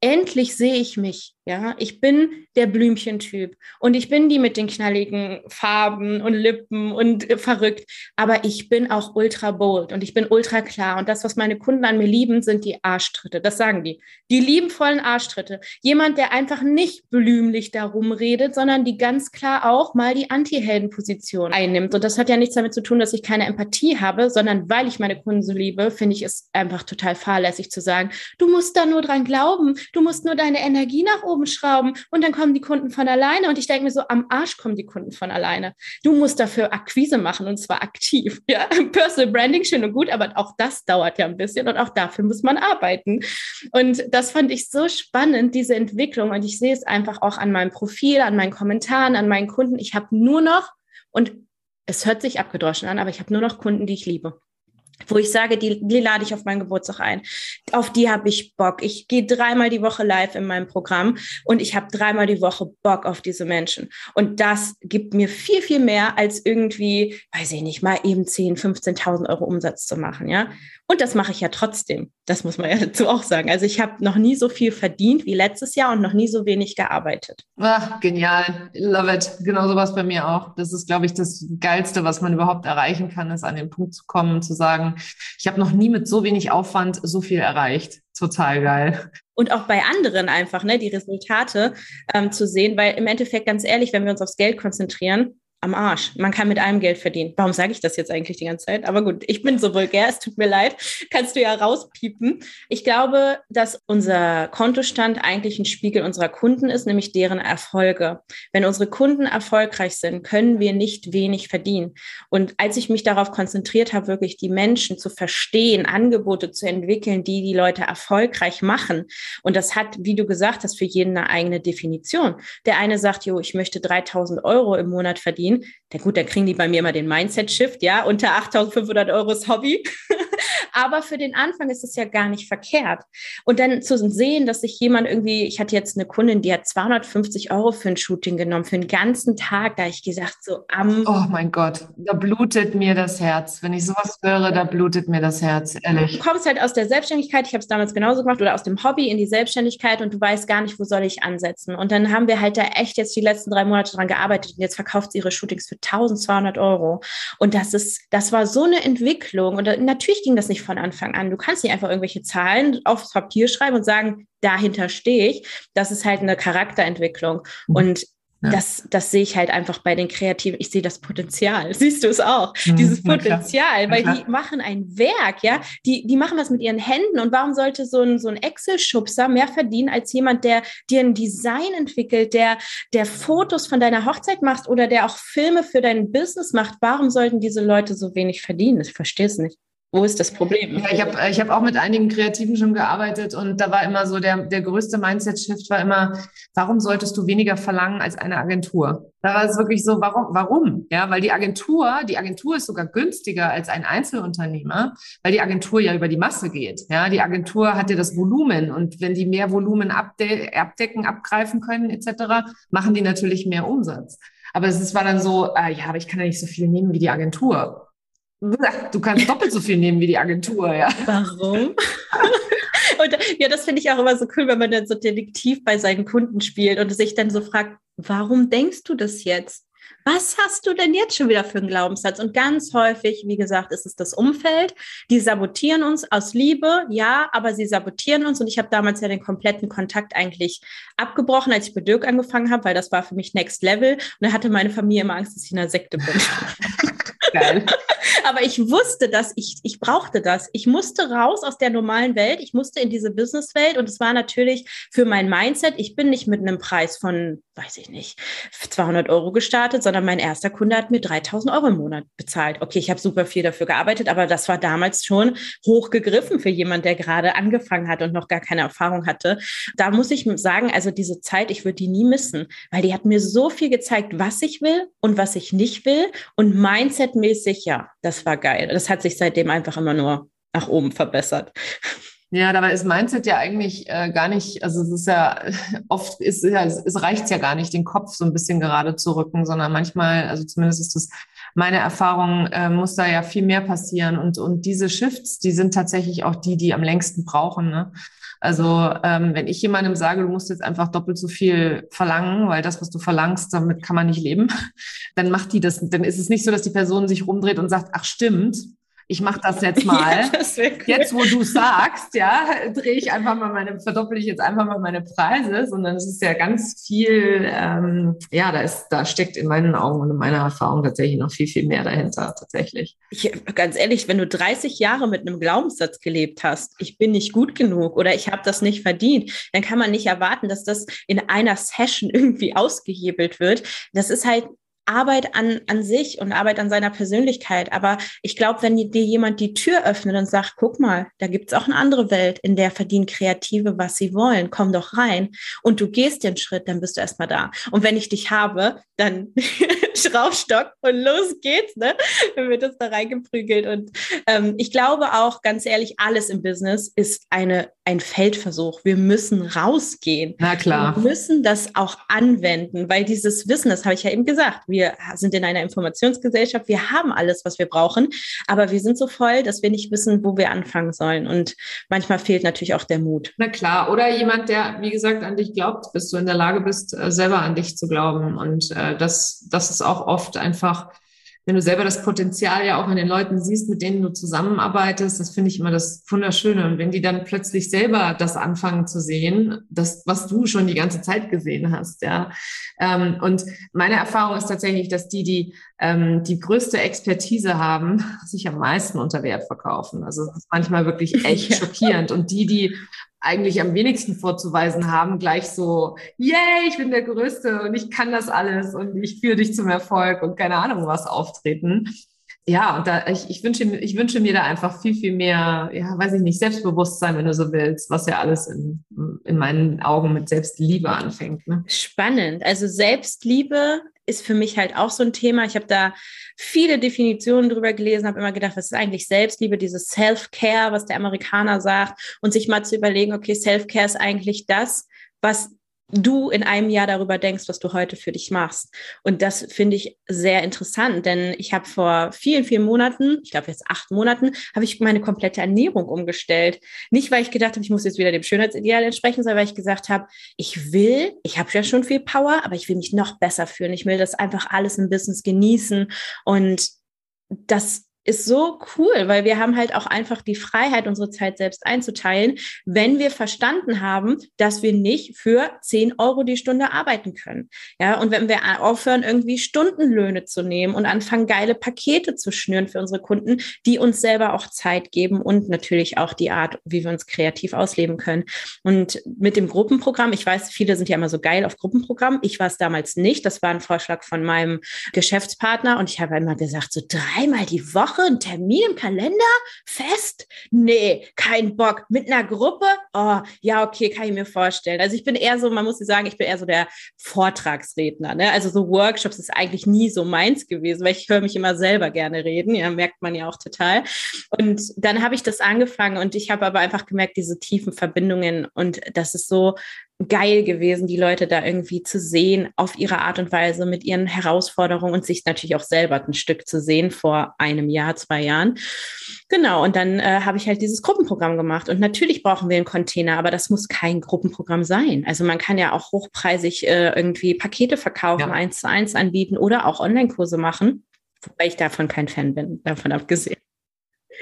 endlich sehe ich mich. Ja, ich bin der Blümchentyp und ich bin die mit den knalligen Farben und Lippen und äh, verrückt. Aber ich bin auch ultra bold und ich bin ultra klar. Und das, was meine Kunden an mir lieben, sind die Arschtritte. Das sagen die. Die lieben vollen Arschtritte. Jemand, der einfach nicht blümlich darum redet, sondern die ganz klar auch mal die Anti-Helden-Position einnimmt. Und das hat ja nichts damit zu tun, dass ich keine Empathie habe, sondern weil ich meine Kunden so liebe, finde ich es einfach total fahrlässig zu sagen, du musst da nur dran glauben, du musst nur deine Energie nach oben oben schrauben und dann kommen die Kunden von alleine. Und ich denke mir so, am Arsch kommen die Kunden von alleine. Du musst dafür Akquise machen und zwar aktiv. Ja, Personal Branding schön und gut, aber auch das dauert ja ein bisschen und auch dafür muss man arbeiten. Und das fand ich so spannend, diese Entwicklung. Und ich sehe es einfach auch an meinem Profil, an meinen Kommentaren, an meinen Kunden. Ich habe nur noch, und es hört sich abgedroschen an, aber ich habe nur noch Kunden, die ich liebe wo ich sage, die, die lade ich auf meinen Geburtstag ein. Auf die habe ich Bock. Ich gehe dreimal die Woche live in meinem Programm und ich habe dreimal die Woche Bock auf diese Menschen. Und das gibt mir viel, viel mehr als irgendwie, weiß ich nicht, mal eben 10, 15.000 Euro Umsatz zu machen, ja. Und das mache ich ja trotzdem. Das muss man ja dazu auch sagen. Also ich habe noch nie so viel verdient wie letztes Jahr und noch nie so wenig gearbeitet. Ach, genial. Love it. Genau so was bei mir auch. Das ist, glaube ich, das Geilste, was man überhaupt erreichen kann, ist an den Punkt zu kommen, zu sagen, ich habe noch nie mit so wenig Aufwand so viel erreicht. Total geil. Und auch bei anderen einfach, ne, die Resultate ähm, zu sehen, weil im Endeffekt, ganz ehrlich, wenn wir uns aufs Geld konzentrieren, am Arsch. Man kann mit allem Geld verdienen. Warum sage ich das jetzt eigentlich die ganze Zeit? Aber gut, ich bin so vulgär, es tut mir leid. Kannst du ja rauspiepen. Ich glaube, dass unser Kontostand eigentlich ein Spiegel unserer Kunden ist, nämlich deren Erfolge. Wenn unsere Kunden erfolgreich sind, können wir nicht wenig verdienen. Und als ich mich darauf konzentriert habe, wirklich die Menschen zu verstehen, Angebote zu entwickeln, die die Leute erfolgreich machen. Und das hat, wie du gesagt hast, für jeden eine eigene Definition. Der eine sagt, jo, ich möchte 3000 Euro im Monat verdienen verdienen. Ja gut, dann kriegen die bei mir immer den Mindset-Shift, ja, unter 8.500 Euro ist Hobby. Aber für den Anfang ist es ja gar nicht verkehrt. Und dann zu sehen, dass sich jemand irgendwie, ich hatte jetzt eine Kundin, die hat 250 Euro für ein Shooting genommen, für den ganzen Tag. Da ich gesagt, so am. Oh mein Gott, da blutet mir das Herz. Wenn ich sowas höre, da blutet mir das Herz, ehrlich. Du kommst halt aus der Selbstständigkeit, ich habe es damals genauso gemacht, oder aus dem Hobby in die Selbstständigkeit und du weißt gar nicht, wo soll ich ansetzen. Und dann haben wir halt da echt jetzt die letzten drei Monate dran gearbeitet und jetzt verkauft sie ihre Shootings für 1200 Euro. Und das ist, das war so eine Entwicklung. Und natürlich ging das nicht von Anfang an. Du kannst nicht einfach irgendwelche Zahlen aufs Papier schreiben und sagen, dahinter stehe ich. Das ist halt eine Charakterentwicklung. Mhm. Und ja. Das, das sehe ich halt einfach bei den Kreativen. Ich sehe das Potenzial. Siehst du es auch? Mhm, Dieses Potenzial, weil die machen ein Werk, ja. Die, die machen was mit ihren Händen. Und warum sollte so ein, so ein Excel-Schubser mehr verdienen als jemand, der dir ein Design entwickelt, der, der Fotos von deiner Hochzeit macht oder der auch Filme für dein Business macht? Warum sollten diese Leute so wenig verdienen? Ich verstehe es nicht. Wo ist das Problem? Ja, ich habe ich hab auch mit einigen Kreativen schon gearbeitet und da war immer so, der, der größte Mindset-Shift war immer, warum solltest du weniger verlangen als eine Agentur? Da war es wirklich so, warum? Warum? Ja, weil die Agentur, die Agentur ist sogar günstiger als ein Einzelunternehmer, weil die Agentur ja über die Masse geht. Ja, die Agentur hat ja das Volumen und wenn die mehr Volumen abde abdecken, abgreifen können etc., machen die natürlich mehr Umsatz. Aber es war dann so, äh, ja, aber ich kann ja nicht so viel nehmen wie die Agentur. Du kannst doppelt so viel nehmen wie die Agentur, ja. Warum? und ja, das finde ich auch immer so cool, wenn man dann so Detektiv bei seinen Kunden spielt und sich dann so fragt, warum denkst du das jetzt? Was hast du denn jetzt schon wieder für einen Glaubenssatz? Und ganz häufig, wie gesagt, ist es das Umfeld. Die sabotieren uns aus Liebe, ja, aber sie sabotieren uns. Und ich habe damals ja den kompletten Kontakt eigentlich abgebrochen, als ich bei Dirk angefangen habe, weil das war für mich Next Level. Und da hatte meine Familie immer Angst, dass ich in einer Sekte bin. Geil. Aber ich wusste, dass ich, ich brauchte das. Ich musste raus aus der normalen Welt. Ich musste in diese Businesswelt. Und es war natürlich für mein Mindset. Ich bin nicht mit einem Preis von, weiß ich nicht, 200 Euro gestartet, sondern mein erster Kunde hat mir 3000 Euro im Monat bezahlt. Okay, ich habe super viel dafür gearbeitet, aber das war damals schon hochgegriffen für jemand, der gerade angefangen hat und noch gar keine Erfahrung hatte. Da muss ich sagen, also diese Zeit, ich würde die nie missen, weil die hat mir so viel gezeigt, was ich will und was ich nicht will. Und mindsetmäßig, ja, das war geil. Das hat sich seitdem einfach immer nur nach oben verbessert. Ja, dabei ist Mindset ja eigentlich äh, gar nicht, also es ist ja oft, ist, ja, es, es reicht ja gar nicht, den Kopf so ein bisschen gerade zu rücken, sondern manchmal, also zumindest ist das meine Erfahrung, äh, muss da ja viel mehr passieren. Und, und diese Shifts, die sind tatsächlich auch die, die am längsten brauchen. Ne? Also ähm, wenn ich jemandem sage, du musst jetzt einfach doppelt so viel verlangen, weil das, was du verlangst, damit kann man nicht leben, dann macht die das, dann ist es nicht so, dass die Person sich rumdreht und sagt, ach stimmt, ich mache das jetzt mal. Ja, das cool. Jetzt, wo du sagst, ja, drehe ich einfach mal meine, verdoppel ich jetzt einfach mal meine Preise, sondern es ist ja ganz viel, ähm, ja, da ist, da steckt in meinen Augen und in meiner Erfahrung tatsächlich noch viel, viel mehr dahinter, tatsächlich. Ich, ganz ehrlich, wenn du 30 Jahre mit einem Glaubenssatz gelebt hast, ich bin nicht gut genug oder ich habe das nicht verdient, dann kann man nicht erwarten, dass das in einer Session irgendwie ausgehebelt wird. Das ist halt Arbeit an, an sich und Arbeit an seiner Persönlichkeit. Aber ich glaube, wenn dir jemand die Tür öffnet und sagt, guck mal, da gibt's auch eine andere Welt, in der verdienen Kreative, was sie wollen, komm doch rein. Und du gehst den Schritt, dann bist du erstmal da. Und wenn ich dich habe, dann Schraubstock und los geht's, ne? Dann wird das da reingeprügelt. Und ähm, ich glaube auch, ganz ehrlich, alles im Business ist eine, ein Feldversuch. Wir müssen rausgehen. Na klar. Wir müssen das auch anwenden, weil dieses Wissen, das habe ich ja eben gesagt, wir sind in einer Informationsgesellschaft, wir haben alles, was wir brauchen, aber wir sind so voll, dass wir nicht wissen, wo wir anfangen sollen. Und manchmal fehlt natürlich auch der Mut. Na klar, oder jemand, der, wie gesagt, an dich glaubt, bis du in der Lage bist, äh, selber an dich zu glauben. Und äh, das, das ist auch oft einfach wenn du selber das Potenzial ja auch in den Leuten siehst, mit denen du zusammenarbeitest, das finde ich immer das Wunderschöne. Und wenn die dann plötzlich selber das anfangen zu sehen, das, was du schon die ganze Zeit gesehen hast, ja. Ähm, und meine Erfahrung ist tatsächlich, dass die, die ähm, die größte Expertise haben, sich am meisten unter Wert verkaufen. Also das ist manchmal wirklich echt schockierend. Und die, die eigentlich am wenigsten vorzuweisen haben, gleich so, yay, ich bin der Größte und ich kann das alles und ich führe dich zum Erfolg und keine Ahnung was auftreten. Ja, und da, ich, ich, wünsche, ich wünsche mir da einfach viel, viel mehr, ja, weiß ich nicht, Selbstbewusstsein, wenn du so willst, was ja alles in, in meinen Augen mit Selbstliebe anfängt. Ne? Spannend. Also Selbstliebe ist für mich halt auch so ein Thema. Ich habe da viele Definitionen drüber gelesen, habe immer gedacht, was ist eigentlich Selbstliebe, dieses Self-Care, was der Amerikaner sagt, und sich mal zu überlegen, okay, Self-Care ist eigentlich das, was du in einem Jahr darüber denkst, was du heute für dich machst. Und das finde ich sehr interessant, denn ich habe vor vielen, vielen Monaten, ich glaube jetzt acht Monaten, habe ich meine komplette Ernährung umgestellt. Nicht, weil ich gedacht habe, ich muss jetzt wieder dem Schönheitsideal entsprechen, sondern weil ich gesagt habe, ich will, ich habe ja schon viel Power, aber ich will mich noch besser fühlen. Ich will das einfach alles im Business genießen und das ist so cool, weil wir haben halt auch einfach die Freiheit, unsere Zeit selbst einzuteilen, wenn wir verstanden haben, dass wir nicht für 10 Euro die Stunde arbeiten können. Ja, und wenn wir aufhören, irgendwie Stundenlöhne zu nehmen und anfangen, geile Pakete zu schnüren für unsere Kunden, die uns selber auch Zeit geben und natürlich auch die Art, wie wir uns kreativ ausleben können. Und mit dem Gruppenprogramm, ich weiß, viele sind ja immer so geil auf Gruppenprogramm. Ich war es damals nicht. Das war ein Vorschlag von meinem Geschäftspartner und ich habe immer gesagt, so dreimal die Woche Woche einen Termin im Kalender fest? Nee, kein Bock. Mit einer Gruppe? Oh, ja, okay, kann ich mir vorstellen. Also ich bin eher so, man muss sagen, ich bin eher so der Vortragsredner. Ne? Also so Workshops ist eigentlich nie so meins gewesen, weil ich höre mich immer selber gerne reden. Ja, merkt man ja auch total. Und dann habe ich das angefangen und ich habe aber einfach gemerkt, diese tiefen Verbindungen und das ist so geil gewesen, die Leute da irgendwie zu sehen, auf ihre Art und Weise mit ihren Herausforderungen und sich natürlich auch selber ein Stück zu sehen vor einem Jahr, zwei Jahren. Genau, und dann äh, habe ich halt dieses Gruppenprogramm gemacht. Und natürlich brauchen wir einen Container, aber das muss kein Gruppenprogramm sein. Also man kann ja auch hochpreisig äh, irgendwie Pakete verkaufen, ja. eins zu eins anbieten oder auch Online-Kurse machen, wobei ich davon kein Fan bin, davon abgesehen.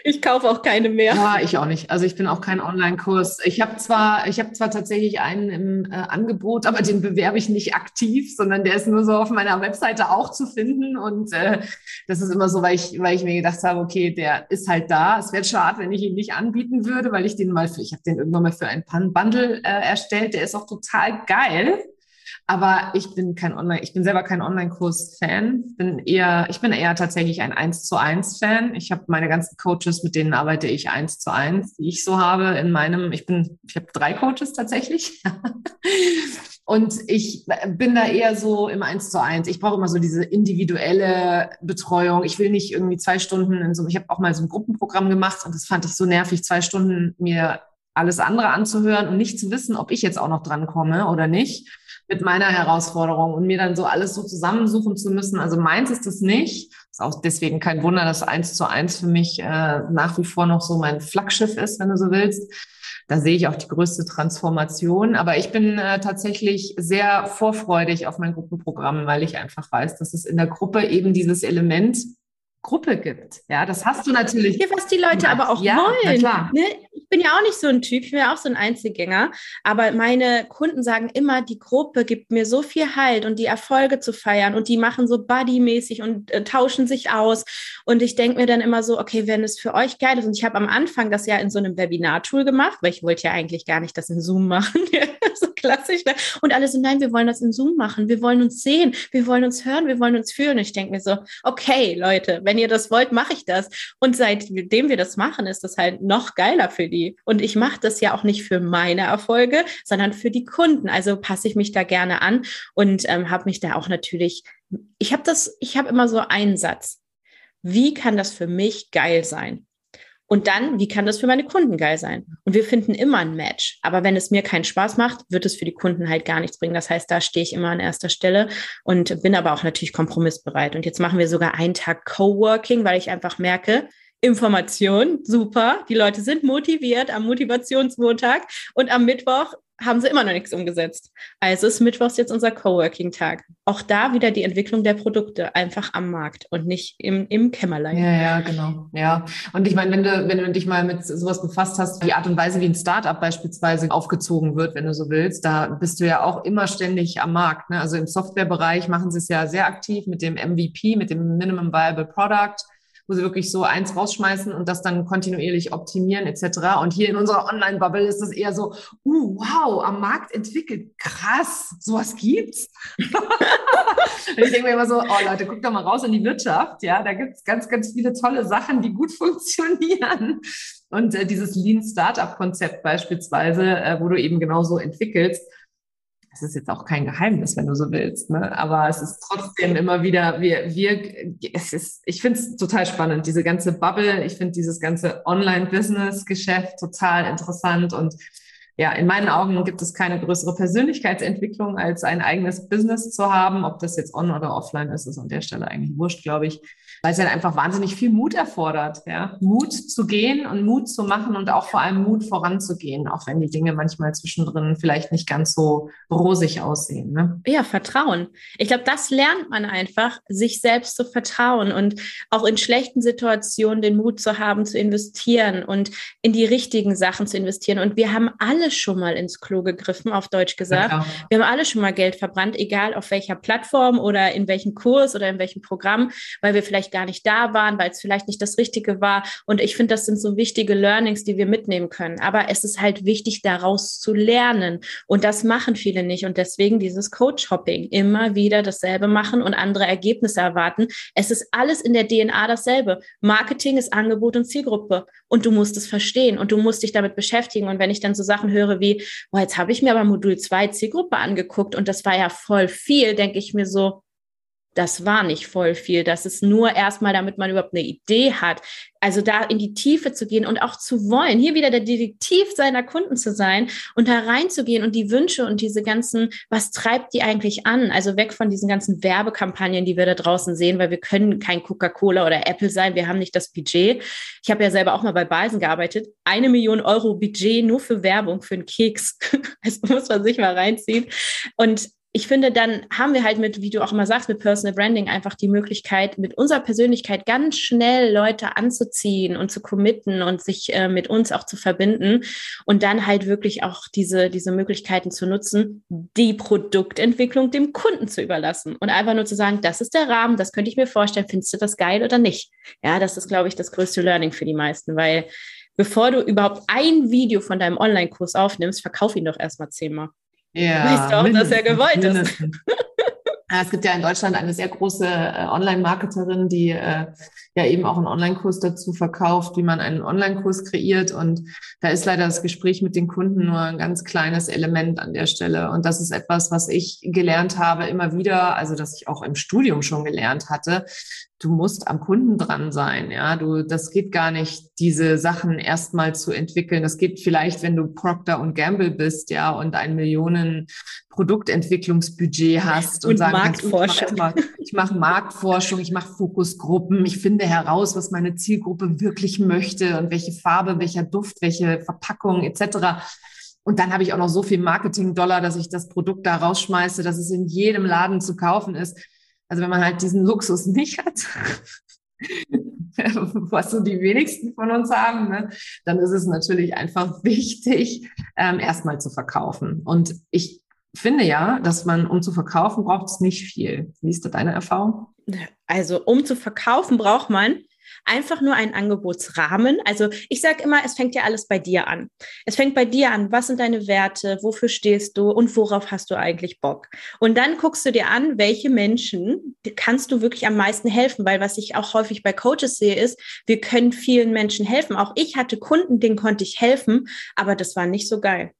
Ich kaufe auch keine mehr. Ja, ich auch nicht. Also ich bin auch kein Online-Kurs. Ich habe zwar, ich habe zwar tatsächlich einen im äh, Angebot, aber den bewerbe ich nicht aktiv, sondern der ist nur so auf meiner Webseite auch zu finden. Und äh, das ist immer so, weil ich, weil ich mir gedacht habe, okay, der ist halt da. Es wäre schade, wenn ich ihn nicht anbieten würde, weil ich den mal für, ich habe den irgendwann mal für ein Bundle äh, erstellt. Der ist auch total geil. Aber ich bin kein Online, ich bin selber kein Online-Kurs-Fan. Bin eher, ich bin eher tatsächlich ein 1 zu 1 Fan. Ich habe meine ganzen Coaches, mit denen arbeite ich 1 zu 1, die ich so habe in meinem, ich bin, ich habe drei Coaches tatsächlich. Und ich bin da eher so im Eins zu eins. Ich brauche immer so diese individuelle Betreuung. Ich will nicht irgendwie zwei Stunden in so, ich habe auch mal so ein Gruppenprogramm gemacht und das fand ich so nervig, zwei Stunden mir alles andere anzuhören und nicht zu wissen, ob ich jetzt auch noch dran komme oder nicht mit meiner Herausforderung und mir dann so alles so zusammensuchen zu müssen. Also meins ist es nicht. Ist auch deswegen kein Wunder, dass eins zu eins für mich äh, nach wie vor noch so mein Flaggschiff ist, wenn du so willst. Da sehe ich auch die größte Transformation. Aber ich bin äh, tatsächlich sehr vorfreudig auf mein Gruppenprogramm, weil ich einfach weiß, dass es in der Gruppe eben dieses Element Gruppe gibt. Ja, das hast du natürlich. Ja, was die Leute aber auch ja, wollen. Klar. Ne? Bin ja auch nicht so ein Typ, ich bin ja auch so ein Einzelgänger. Aber meine Kunden sagen immer, die Gruppe gibt mir so viel Halt und die Erfolge zu feiern und die machen so buddymäßig und äh, tauschen sich aus. Und ich denke mir dann immer so, okay, wenn es für euch geil ist. Und ich habe am Anfang das ja in so einem Webinar-Tool gemacht, weil ich wollte ja eigentlich gar nicht das in Zoom machen. so klassisch. Ne? Und alle so, nein, wir wollen das in Zoom machen. Wir wollen uns sehen. Wir wollen uns hören. Wir wollen uns fühlen. Und ich denke mir so, okay, Leute, wenn ihr das wollt, mache ich das. Und seitdem wir das machen, ist das halt noch geiler für die. Und ich mache das ja auch nicht für meine Erfolge, sondern für die Kunden. Also passe ich mich da gerne an und ähm, habe mich da auch natürlich, ich habe das, ich habe immer so einen Satz. Wie kann das für mich geil sein? Und dann, wie kann das für meine Kunden geil sein? Und wir finden immer ein Match. Aber wenn es mir keinen Spaß macht, wird es für die Kunden halt gar nichts bringen. Das heißt, da stehe ich immer an erster Stelle und bin aber auch natürlich kompromissbereit. Und jetzt machen wir sogar einen Tag Coworking, weil ich einfach merke, Information, super. Die Leute sind motiviert am Motivationsmontag und am Mittwoch haben sie immer noch nichts umgesetzt. Also ist Mittwochs jetzt unser Coworking-Tag. Auch da wieder die Entwicklung der Produkte einfach am Markt und nicht im, im Kämmerlein. Ja, ja, genau. Ja. Und ich meine, wenn du, wenn du dich mal mit sowas befasst hast, die Art und Weise, wie ein Startup beispielsweise aufgezogen wird, wenn du so willst, da bist du ja auch immer ständig am Markt. Ne? Also im Softwarebereich machen sie es ja sehr aktiv mit dem MVP, mit dem Minimum Viable Product wo sie wirklich so eins rausschmeißen und das dann kontinuierlich optimieren etc. Und hier in unserer Online-Bubble ist es eher so, uh, wow, am Markt entwickelt, krass, sowas gibt's. und ich denke mir immer so, oh Leute, guckt doch mal raus in die Wirtschaft, ja, da gibt's ganz, ganz viele tolle Sachen, die gut funktionieren. Und äh, dieses Lean Startup Konzept beispielsweise, äh, wo du eben genauso entwickelst, es ist jetzt auch kein Geheimnis, wenn du so willst, ne? aber es ist trotzdem immer wieder, wir, wir, es ist, ich finde es total spannend, diese ganze Bubble, ich finde dieses ganze Online-Business-Geschäft total interessant und ja, in meinen Augen gibt es keine größere Persönlichkeitsentwicklung, als ein eigenes Business zu haben. Ob das jetzt on oder offline ist, ist an der Stelle eigentlich wurscht, glaube ich weil es halt einfach wahnsinnig viel Mut erfordert, ja. Mut zu gehen und Mut zu machen und auch vor allem Mut voranzugehen, auch wenn die Dinge manchmal zwischendrin vielleicht nicht ganz so rosig aussehen. Ne? Ja, Vertrauen. Ich glaube, das lernt man einfach, sich selbst zu vertrauen und auch in schlechten Situationen den Mut zu haben, zu investieren und in die richtigen Sachen zu investieren. Und wir haben alle schon mal ins Klo gegriffen, auf Deutsch gesagt. Ja, wir haben alle schon mal Geld verbrannt, egal auf welcher Plattform oder in welchem Kurs oder in welchem Programm, weil wir vielleicht gar nicht da waren, weil es vielleicht nicht das Richtige war. Und ich finde, das sind so wichtige Learnings, die wir mitnehmen können. Aber es ist halt wichtig, daraus zu lernen. Und das machen viele nicht. Und deswegen dieses Coach-Hopping. Immer wieder dasselbe machen und andere Ergebnisse erwarten. Es ist alles in der DNA dasselbe. Marketing ist Angebot und Zielgruppe. Und du musst es verstehen und du musst dich damit beschäftigen. Und wenn ich dann so Sachen höre wie, boah, jetzt habe ich mir aber Modul 2 Zielgruppe angeguckt und das war ja voll viel, denke ich mir so, das war nicht voll viel. Das ist nur erstmal, damit man überhaupt eine Idee hat. Also da in die Tiefe zu gehen und auch zu wollen, hier wieder der Detektiv seiner Kunden zu sein und da reinzugehen und die Wünsche und diese ganzen, was treibt die eigentlich an? Also weg von diesen ganzen Werbekampagnen, die wir da draußen sehen, weil wir können kein Coca-Cola oder Apple sein. Wir haben nicht das Budget. Ich habe ja selber auch mal bei Balsen gearbeitet. Eine Million Euro Budget nur für Werbung, für einen Keks. Das muss man sich mal reinziehen. Und ich finde, dann haben wir halt mit, wie du auch immer sagst, mit Personal Branding einfach die Möglichkeit, mit unserer Persönlichkeit ganz schnell Leute anzuziehen und zu committen und sich äh, mit uns auch zu verbinden und dann halt wirklich auch diese, diese Möglichkeiten zu nutzen, die Produktentwicklung dem Kunden zu überlassen und einfach nur zu sagen, das ist der Rahmen, das könnte ich mir vorstellen, findest du das geil oder nicht? Ja, das ist, glaube ich, das größte Learning für die meisten, weil bevor du überhaupt ein Video von deinem Online-Kurs aufnimmst, verkauf ihn doch erstmal zehnmal. Ja, weißt du auch, dass er gewollt ist. Es gibt ja in Deutschland eine sehr große äh, Online-Marketerin, die äh, ja eben auch einen Online-Kurs dazu verkauft, wie man einen Online-Kurs kreiert. Und da ist leider das Gespräch mit den Kunden nur ein ganz kleines Element an der Stelle. Und das ist etwas, was ich gelernt habe immer wieder, also dass ich auch im Studium schon gelernt hatte, du musst am Kunden dran sein. Ja, du, das geht gar nicht, diese Sachen erstmal zu entwickeln. Das geht vielleicht, wenn du Procter und Gamble bist, ja, und ein Millionen Produktentwicklungsbudget hast und, und sagen Marktforschung. Kannst, ich mache mach Marktforschung, ich mache Fokusgruppen, ich finde heraus, was meine Zielgruppe wirklich möchte und welche Farbe, welcher Duft, welche Verpackung etc. Und dann habe ich auch noch so viel Marketing-Dollar, dass ich das Produkt da rausschmeiße, dass es in jedem Laden zu kaufen ist. Also wenn man halt diesen Luxus nicht hat, was so die wenigsten von uns haben, ne, dann ist es natürlich einfach wichtig, ähm, erstmal zu verkaufen. Und ich finde ja, dass man, um zu verkaufen, braucht es nicht viel. Wie ist da deine Erfahrung? Also um zu verkaufen braucht man einfach nur einen Angebotsrahmen. Also ich sage immer, es fängt ja alles bei dir an. Es fängt bei dir an, was sind deine Werte, wofür stehst du und worauf hast du eigentlich Bock. Und dann guckst du dir an, welche Menschen kannst du wirklich am meisten helfen, weil was ich auch häufig bei Coaches sehe, ist, wir können vielen Menschen helfen. Auch ich hatte Kunden, denen konnte ich helfen, aber das war nicht so geil.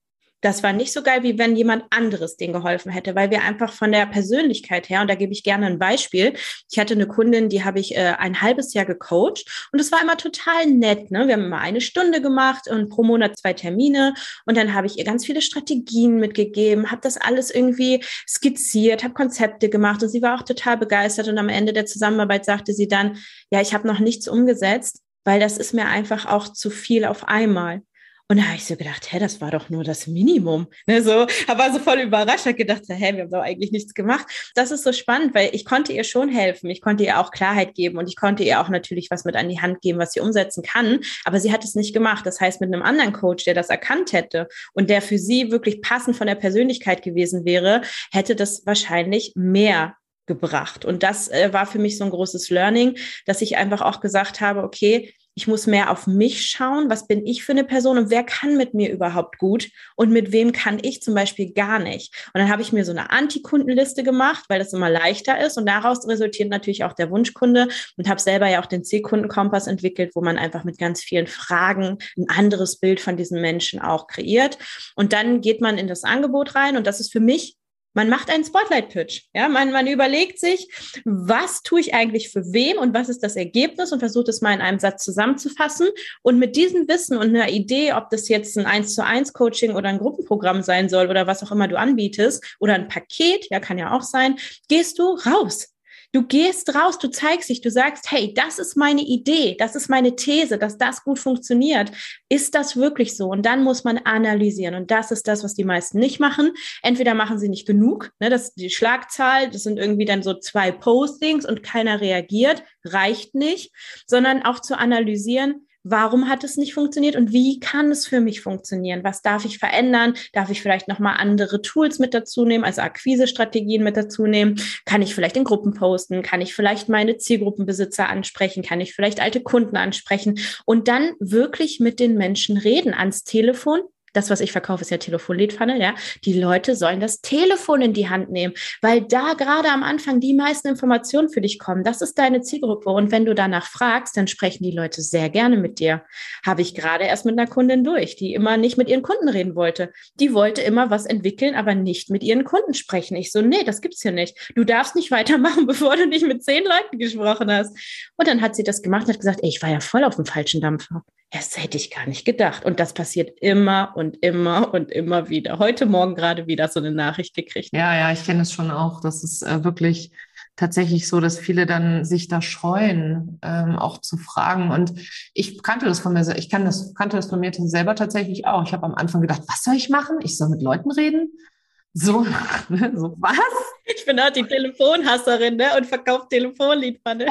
Das war nicht so geil, wie wenn jemand anderes denen geholfen hätte, weil wir einfach von der Persönlichkeit her, und da gebe ich gerne ein Beispiel. Ich hatte eine Kundin, die habe ich äh, ein halbes Jahr gecoacht und es war immer total nett. Ne? Wir haben immer eine Stunde gemacht und pro Monat zwei Termine und dann habe ich ihr ganz viele Strategien mitgegeben, habe das alles irgendwie skizziert, habe Konzepte gemacht und sie war auch total begeistert und am Ende der Zusammenarbeit sagte sie dann, ja, ich habe noch nichts umgesetzt, weil das ist mir einfach auch zu viel auf einmal. Und da habe ich so gedacht, hä, das war doch nur das Minimum. Ne, so, aber so voll überrascht, habe gedacht, hä, wir haben doch eigentlich nichts gemacht. Das ist so spannend, weil ich konnte ihr schon helfen. Ich konnte ihr auch Klarheit geben und ich konnte ihr auch natürlich was mit an die Hand geben, was sie umsetzen kann. Aber sie hat es nicht gemacht. Das heißt, mit einem anderen Coach, der das erkannt hätte und der für sie wirklich passend von der Persönlichkeit gewesen wäre, hätte das wahrscheinlich mehr gebracht. Und das äh, war für mich so ein großes Learning, dass ich einfach auch gesagt habe, okay, ich muss mehr auf mich schauen, was bin ich für eine Person und wer kann mit mir überhaupt gut und mit wem kann ich zum Beispiel gar nicht. Und dann habe ich mir so eine Antikundenliste gemacht, weil das immer leichter ist und daraus resultiert natürlich auch der Wunschkunde und habe selber ja auch den Zielkundenkompass entwickelt, wo man einfach mit ganz vielen Fragen ein anderes Bild von diesen Menschen auch kreiert. Und dann geht man in das Angebot rein und das ist für mich Man macht einen Spotlight-Pitch. Ja, man, man überlegt sich, was tue ich eigentlich für wem und was ist das Ergebnis und versucht es mal in einem Satz zusammenzufassen. Und mit diesem Wissen und einer Idee, ob das jetzt ein 1 zu 1 Coaching oder ein Gruppenprogramm sein soll oder was auch immer du anbietest oder ein Paket, ja, kann ja auch sein, gehst du raus. Du gehst raus, du zeigst dich, du sagst, hey, das ist meine Idee, das ist meine These, dass das gut funktioniert. Ist das wirklich so? Und dann muss man analysieren. Und das ist das, was die meisten nicht machen. Entweder machen sie nicht genug, ne, das die Schlagzahl, das sind irgendwie dann so zwei Postings und keiner reagiert, reicht nicht, sondern auch zu analysieren, Warum hat es nicht funktioniert und wie kann es für mich funktionieren? Was darf ich verändern? Darf ich vielleicht nochmal andere Tools mit dazu nehmen, also Akquise-Strategien mit dazu nehmen? Kann ich vielleicht in Gruppen posten? Kann ich vielleicht meine Zielgruppenbesitzer ansprechen? Kann ich vielleicht alte Kunden ansprechen? Und dann wirklich mit den Menschen reden ans Telefon das, was ich verkaufe, ist ja Telefon-Lead-Funnel, ja. Die Leute sollen das Telefon in die Hand nehmen, weil da gerade am Anfang die meisten Informationen für dich kommen. Das ist deine Zielgruppe. Und wenn du danach fragst, dann sprechen die Leute sehr gerne mit dir. Habe ich gerade erst mit einer Kundin durch, die immer nicht mit ihren Kunden reden wollte. Die wollte immer was entwickeln, aber nicht mit ihren Kunden sprechen. Ich so, nee, das gibt's hier nicht. Du darfst nicht weitermachen, bevor du nicht mit zehn Leuten gesprochen hast. Und dann hat sie das gemacht und hat gesagt, ey, ich war ja voll auf dem falschen Dampfer. Das hätte ich gar nicht gedacht. Und das passiert immer und immer und immer wieder. Heute Morgen gerade wieder so eine Nachricht gekriegt. Ja, ja, ich kenne es schon auch. Das ist äh, wirklich tatsächlich so, dass viele dann sich da scheuen, ähm, auch zu fragen. Und ich kannte das von mir, ich kann das, kannte das von mir selber tatsächlich auch. Ich habe am Anfang gedacht, was soll ich machen? Ich soll mit Leuten reden? So, so was? Ich bin auch die Telefonhasserin ne? und verkaufe Telefonliedpfanne.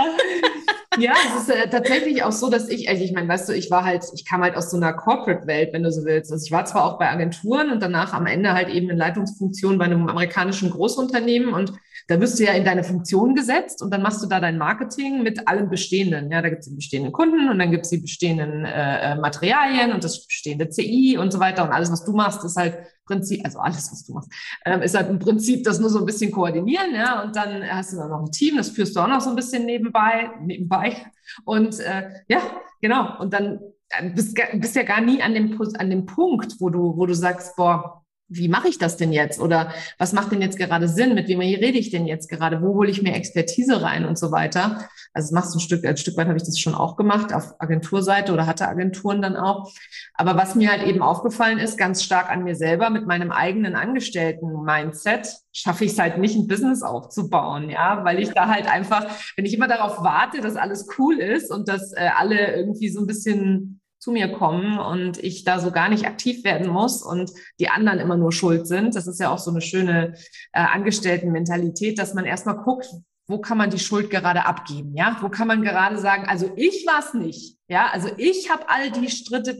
Ja, es ist äh, tatsächlich auch so, dass ich, also ich meine, weißt du, ich war halt, ich kam halt aus so einer Corporate-Welt, wenn du so willst. Also ich war zwar auch bei Agenturen und danach am Ende halt eben in Leitungsfunktion bei einem amerikanischen Großunternehmen und da wirst du ja in deine Funktion gesetzt und dann machst du da dein Marketing mit allen bestehenden. Ja, da gibt es die bestehenden Kunden und dann gibt es die bestehenden äh, äh Materialien und das bestehende CI und so weiter und alles, was du machst, ist halt Prinzip, also alles, was du machst, ähm, ist halt im Prinzip das nur so ein bisschen koordinieren, ja, und dann hast du dann noch ein Team, das führst du auch noch so ein bisschen nebenbei, nebenbei. Und äh, ja, genau. Und dann äh, bist, bist ja gar nie an dem, an dem Punkt, wo du, wo du sagst, boah, wie mache ich das denn jetzt? Oder was macht denn jetzt gerade Sinn? Mit wem rede ich denn jetzt gerade? Wo hole ich mir Expertise rein und so weiter? Also es machst du ein Stück, ein Stück weit habe ich das schon auch gemacht, auf Agenturseite oder hatte Agenturen dann auch. Aber was mir halt eben aufgefallen ist, ganz stark an mir selber, mit meinem eigenen Angestellten-Mindset, schaffe ich es halt nicht, ein Business aufzubauen, ja, weil ich da halt einfach, wenn ich immer darauf warte, dass alles cool ist und dass äh, alle irgendwie so ein bisschen zu mir kommen und ich da so gar nicht aktiv werden muss und die anderen immer nur schuld sind. Das ist ja auch so eine schöne äh, Angestelltenmentalität, dass man erstmal guckt, wo kann man die Schuld gerade abgeben, ja? Wo kann man gerade sagen, also ich war es nicht, ja? Also ich habe all die Schritte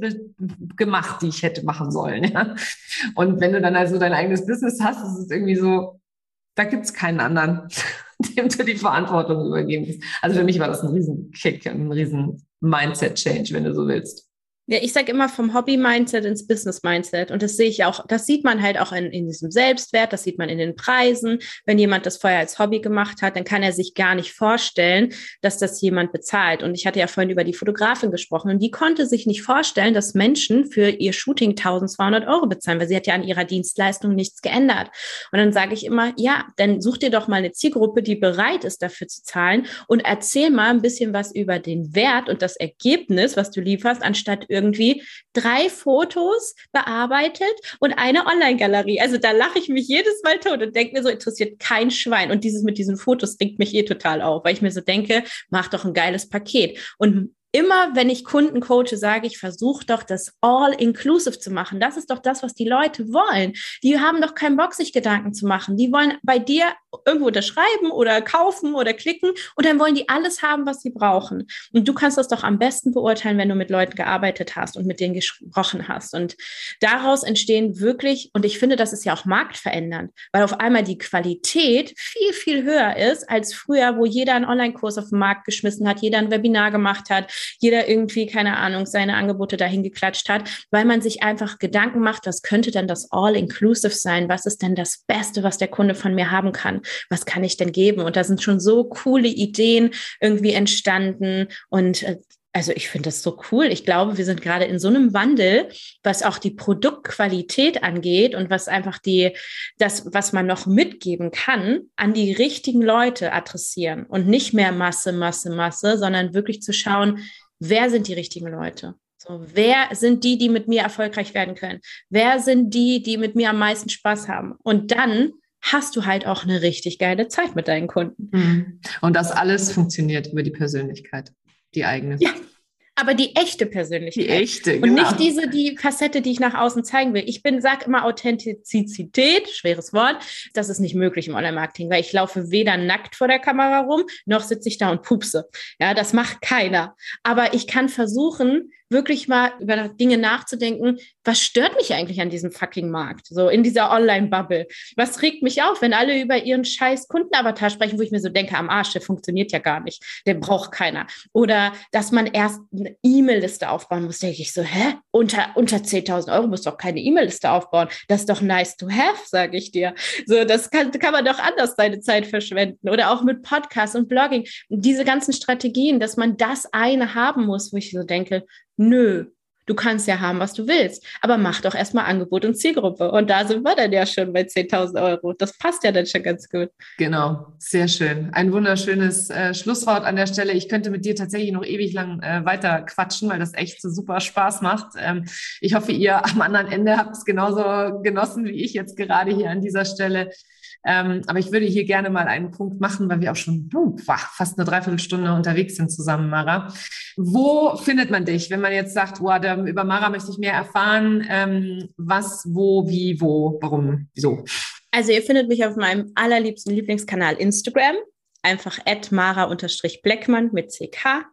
gemacht, die ich hätte machen sollen, ja? Und wenn du dann also dein eigenes Business hast, ist es irgendwie so, da gibt's keinen anderen, dem du die Verantwortung übergeben kannst. Also für mich war das ein Riesenkick, ein riesen Mindset-Change, wenn du so willst. Ja, ich sage immer vom Hobby-Mindset ins Business-Mindset. Und das sehe ich auch, das sieht man halt auch in, in diesem Selbstwert, das sieht man in den Preisen. Wenn jemand das vorher als Hobby gemacht hat, dann kann er sich gar nicht vorstellen, dass das jemand bezahlt. Und ich hatte ja vorhin über die Fotografin gesprochen und die konnte sich nicht vorstellen, dass Menschen für ihr Shooting 1200 Euro bezahlen, weil sie hat ja an ihrer Dienstleistung nichts geändert. Und dann sage ich immer, ja, dann such dir doch mal eine Zielgruppe, die bereit ist, dafür zu zahlen und erzähl mal ein bisschen was über den Wert und das Ergebnis, was du lieferst, anstatt irgendwie drei Fotos bearbeitet und eine Online-Galerie. Also da lache ich mich jedes Mal tot und denke mir so, interessiert kein Schwein. Und dieses mit diesen Fotos regt mich eh total auf, weil ich mir so denke, mach doch ein geiles Paket. Und immer, wenn ich Kunden coache, sage ich, versuch doch das all-inclusive zu machen. Das ist doch das, was die Leute wollen. Die haben doch keinen Bock, sich Gedanken zu machen. Die wollen bei dir irgendwo unterschreiben oder kaufen oder klicken und dann wollen die alles haben, was sie brauchen. Und du kannst das doch am besten beurteilen, wenn du mit Leuten gearbeitet hast und mit denen gesprochen hast. Und daraus entstehen wirklich, und ich finde, das ist ja auch marktverändernd, weil auf einmal die Qualität viel, viel höher ist als früher, wo jeder einen Online-Kurs auf den Markt geschmissen hat, jeder ein Webinar gemacht hat, jeder irgendwie, keine Ahnung, seine Angebote dahin geklatscht hat, weil man sich einfach Gedanken macht, was könnte denn das All-Inclusive sein? Was ist denn das Beste, was der Kunde von mir haben kann? Was kann ich denn geben? Und da sind schon so coole Ideen irgendwie entstanden und äh, also ich finde das so cool. Ich glaube, wir sind gerade in so einem Wandel, was auch die Produktqualität angeht und was einfach die, das, was man noch mitgeben kann, an die richtigen Leute adressieren und nicht mehr Masse, Masse, Masse, sondern wirklich zu schauen, wer sind die richtigen Leute? So, wer sind die, die mit mir erfolgreich werden können? Wer sind die, die mit mir am meisten Spaß haben? Und dann hast du halt auch eine richtig geile Zeit mit deinen Kunden. Mhm. Und das alles funktioniert über die Persönlichkeit die eigene. Ja, aber die echte Persönlichkeit. Die echte, genau. Und nicht diese, die Facette, die ich nach außen zeigen will. Ich bin, sag immer Authentizität, schweres Wort. Das ist nicht möglich im Online-Marketing, weil ich laufe weder nackt vor der Kamera rum, noch sitze ich da und pupse. Ja, das macht keiner. Aber ich kann versuchen, wirklich mal über Dinge nachzudenken, was stört mich eigentlich an diesem fucking Markt, so in dieser Online-Bubble? Was regt mich auf, wenn alle über ihren scheiß Kundenavatar sprechen, wo ich mir so denke, am Arsch, der funktioniert ja gar nicht, der braucht keiner. Oder dass man erst eine E-Mail-Liste aufbauen muss, denke ich so, hä? Unter, unter 10.000 Euro muss doch keine E-Mail-Liste aufbauen. Das ist doch nice to have, sage ich dir. So, das kann, kann man doch anders seine Zeit verschwenden. Oder auch mit Podcasts und Blogging. Diese ganzen Strategien, dass man das eine haben muss, wo ich so denke, Nö, du kannst ja haben, was du willst, aber mach doch erstmal Angebot und Zielgruppe. Und da sind wir dann ja schon bei 10.000 Euro. Das passt ja dann schon ganz gut. Genau, sehr schön. Ein wunderschönes äh, Schlusswort an der Stelle. Ich könnte mit dir tatsächlich noch ewig lang äh, weiter quatschen, weil das echt so super Spaß macht. Ähm, ich hoffe, ihr am anderen Ende habt es genauso genossen wie ich jetzt gerade hier an dieser Stelle. Ähm, aber ich würde hier gerne mal einen Punkt machen, weil wir auch schon uh, fast eine Dreiviertelstunde unterwegs sind zusammen, Mara. Wo findet man dich, wenn man jetzt sagt, oh, der, über Mara möchte ich mehr erfahren? Ähm, was, wo, wie, wo, warum, wieso? Also ihr findet mich auf meinem allerliebsten Lieblingskanal Instagram einfach mara-blackmann mit CK.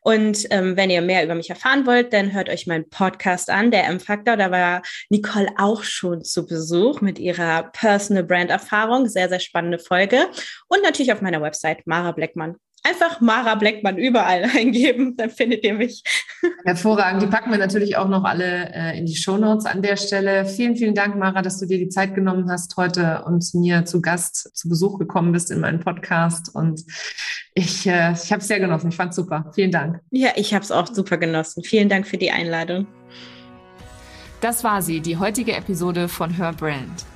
Und ähm, wenn ihr mehr über mich erfahren wollt, dann hört euch meinen Podcast an, der M-Faktor. Da war Nicole auch schon zu Besuch mit ihrer Personal Brand Erfahrung. Sehr, sehr spannende Folge. Und natürlich auf meiner Website Mara Blackmann Einfach Mara Blackmann überall eingeben, dann findet ihr mich. Hervorragend. Die packen wir natürlich auch noch alle äh, in die Show Notes an der Stelle. Vielen, vielen Dank, Mara, dass du dir die Zeit genommen hast heute und mir zu Gast, zu Besuch gekommen bist in meinem Podcast. Und ich, äh, ich habe es sehr genossen. Ich fand es super. Vielen Dank. Ja, ich habe es auch super genossen. Vielen Dank für die Einladung. Das war sie, die heutige Episode von Her Brand.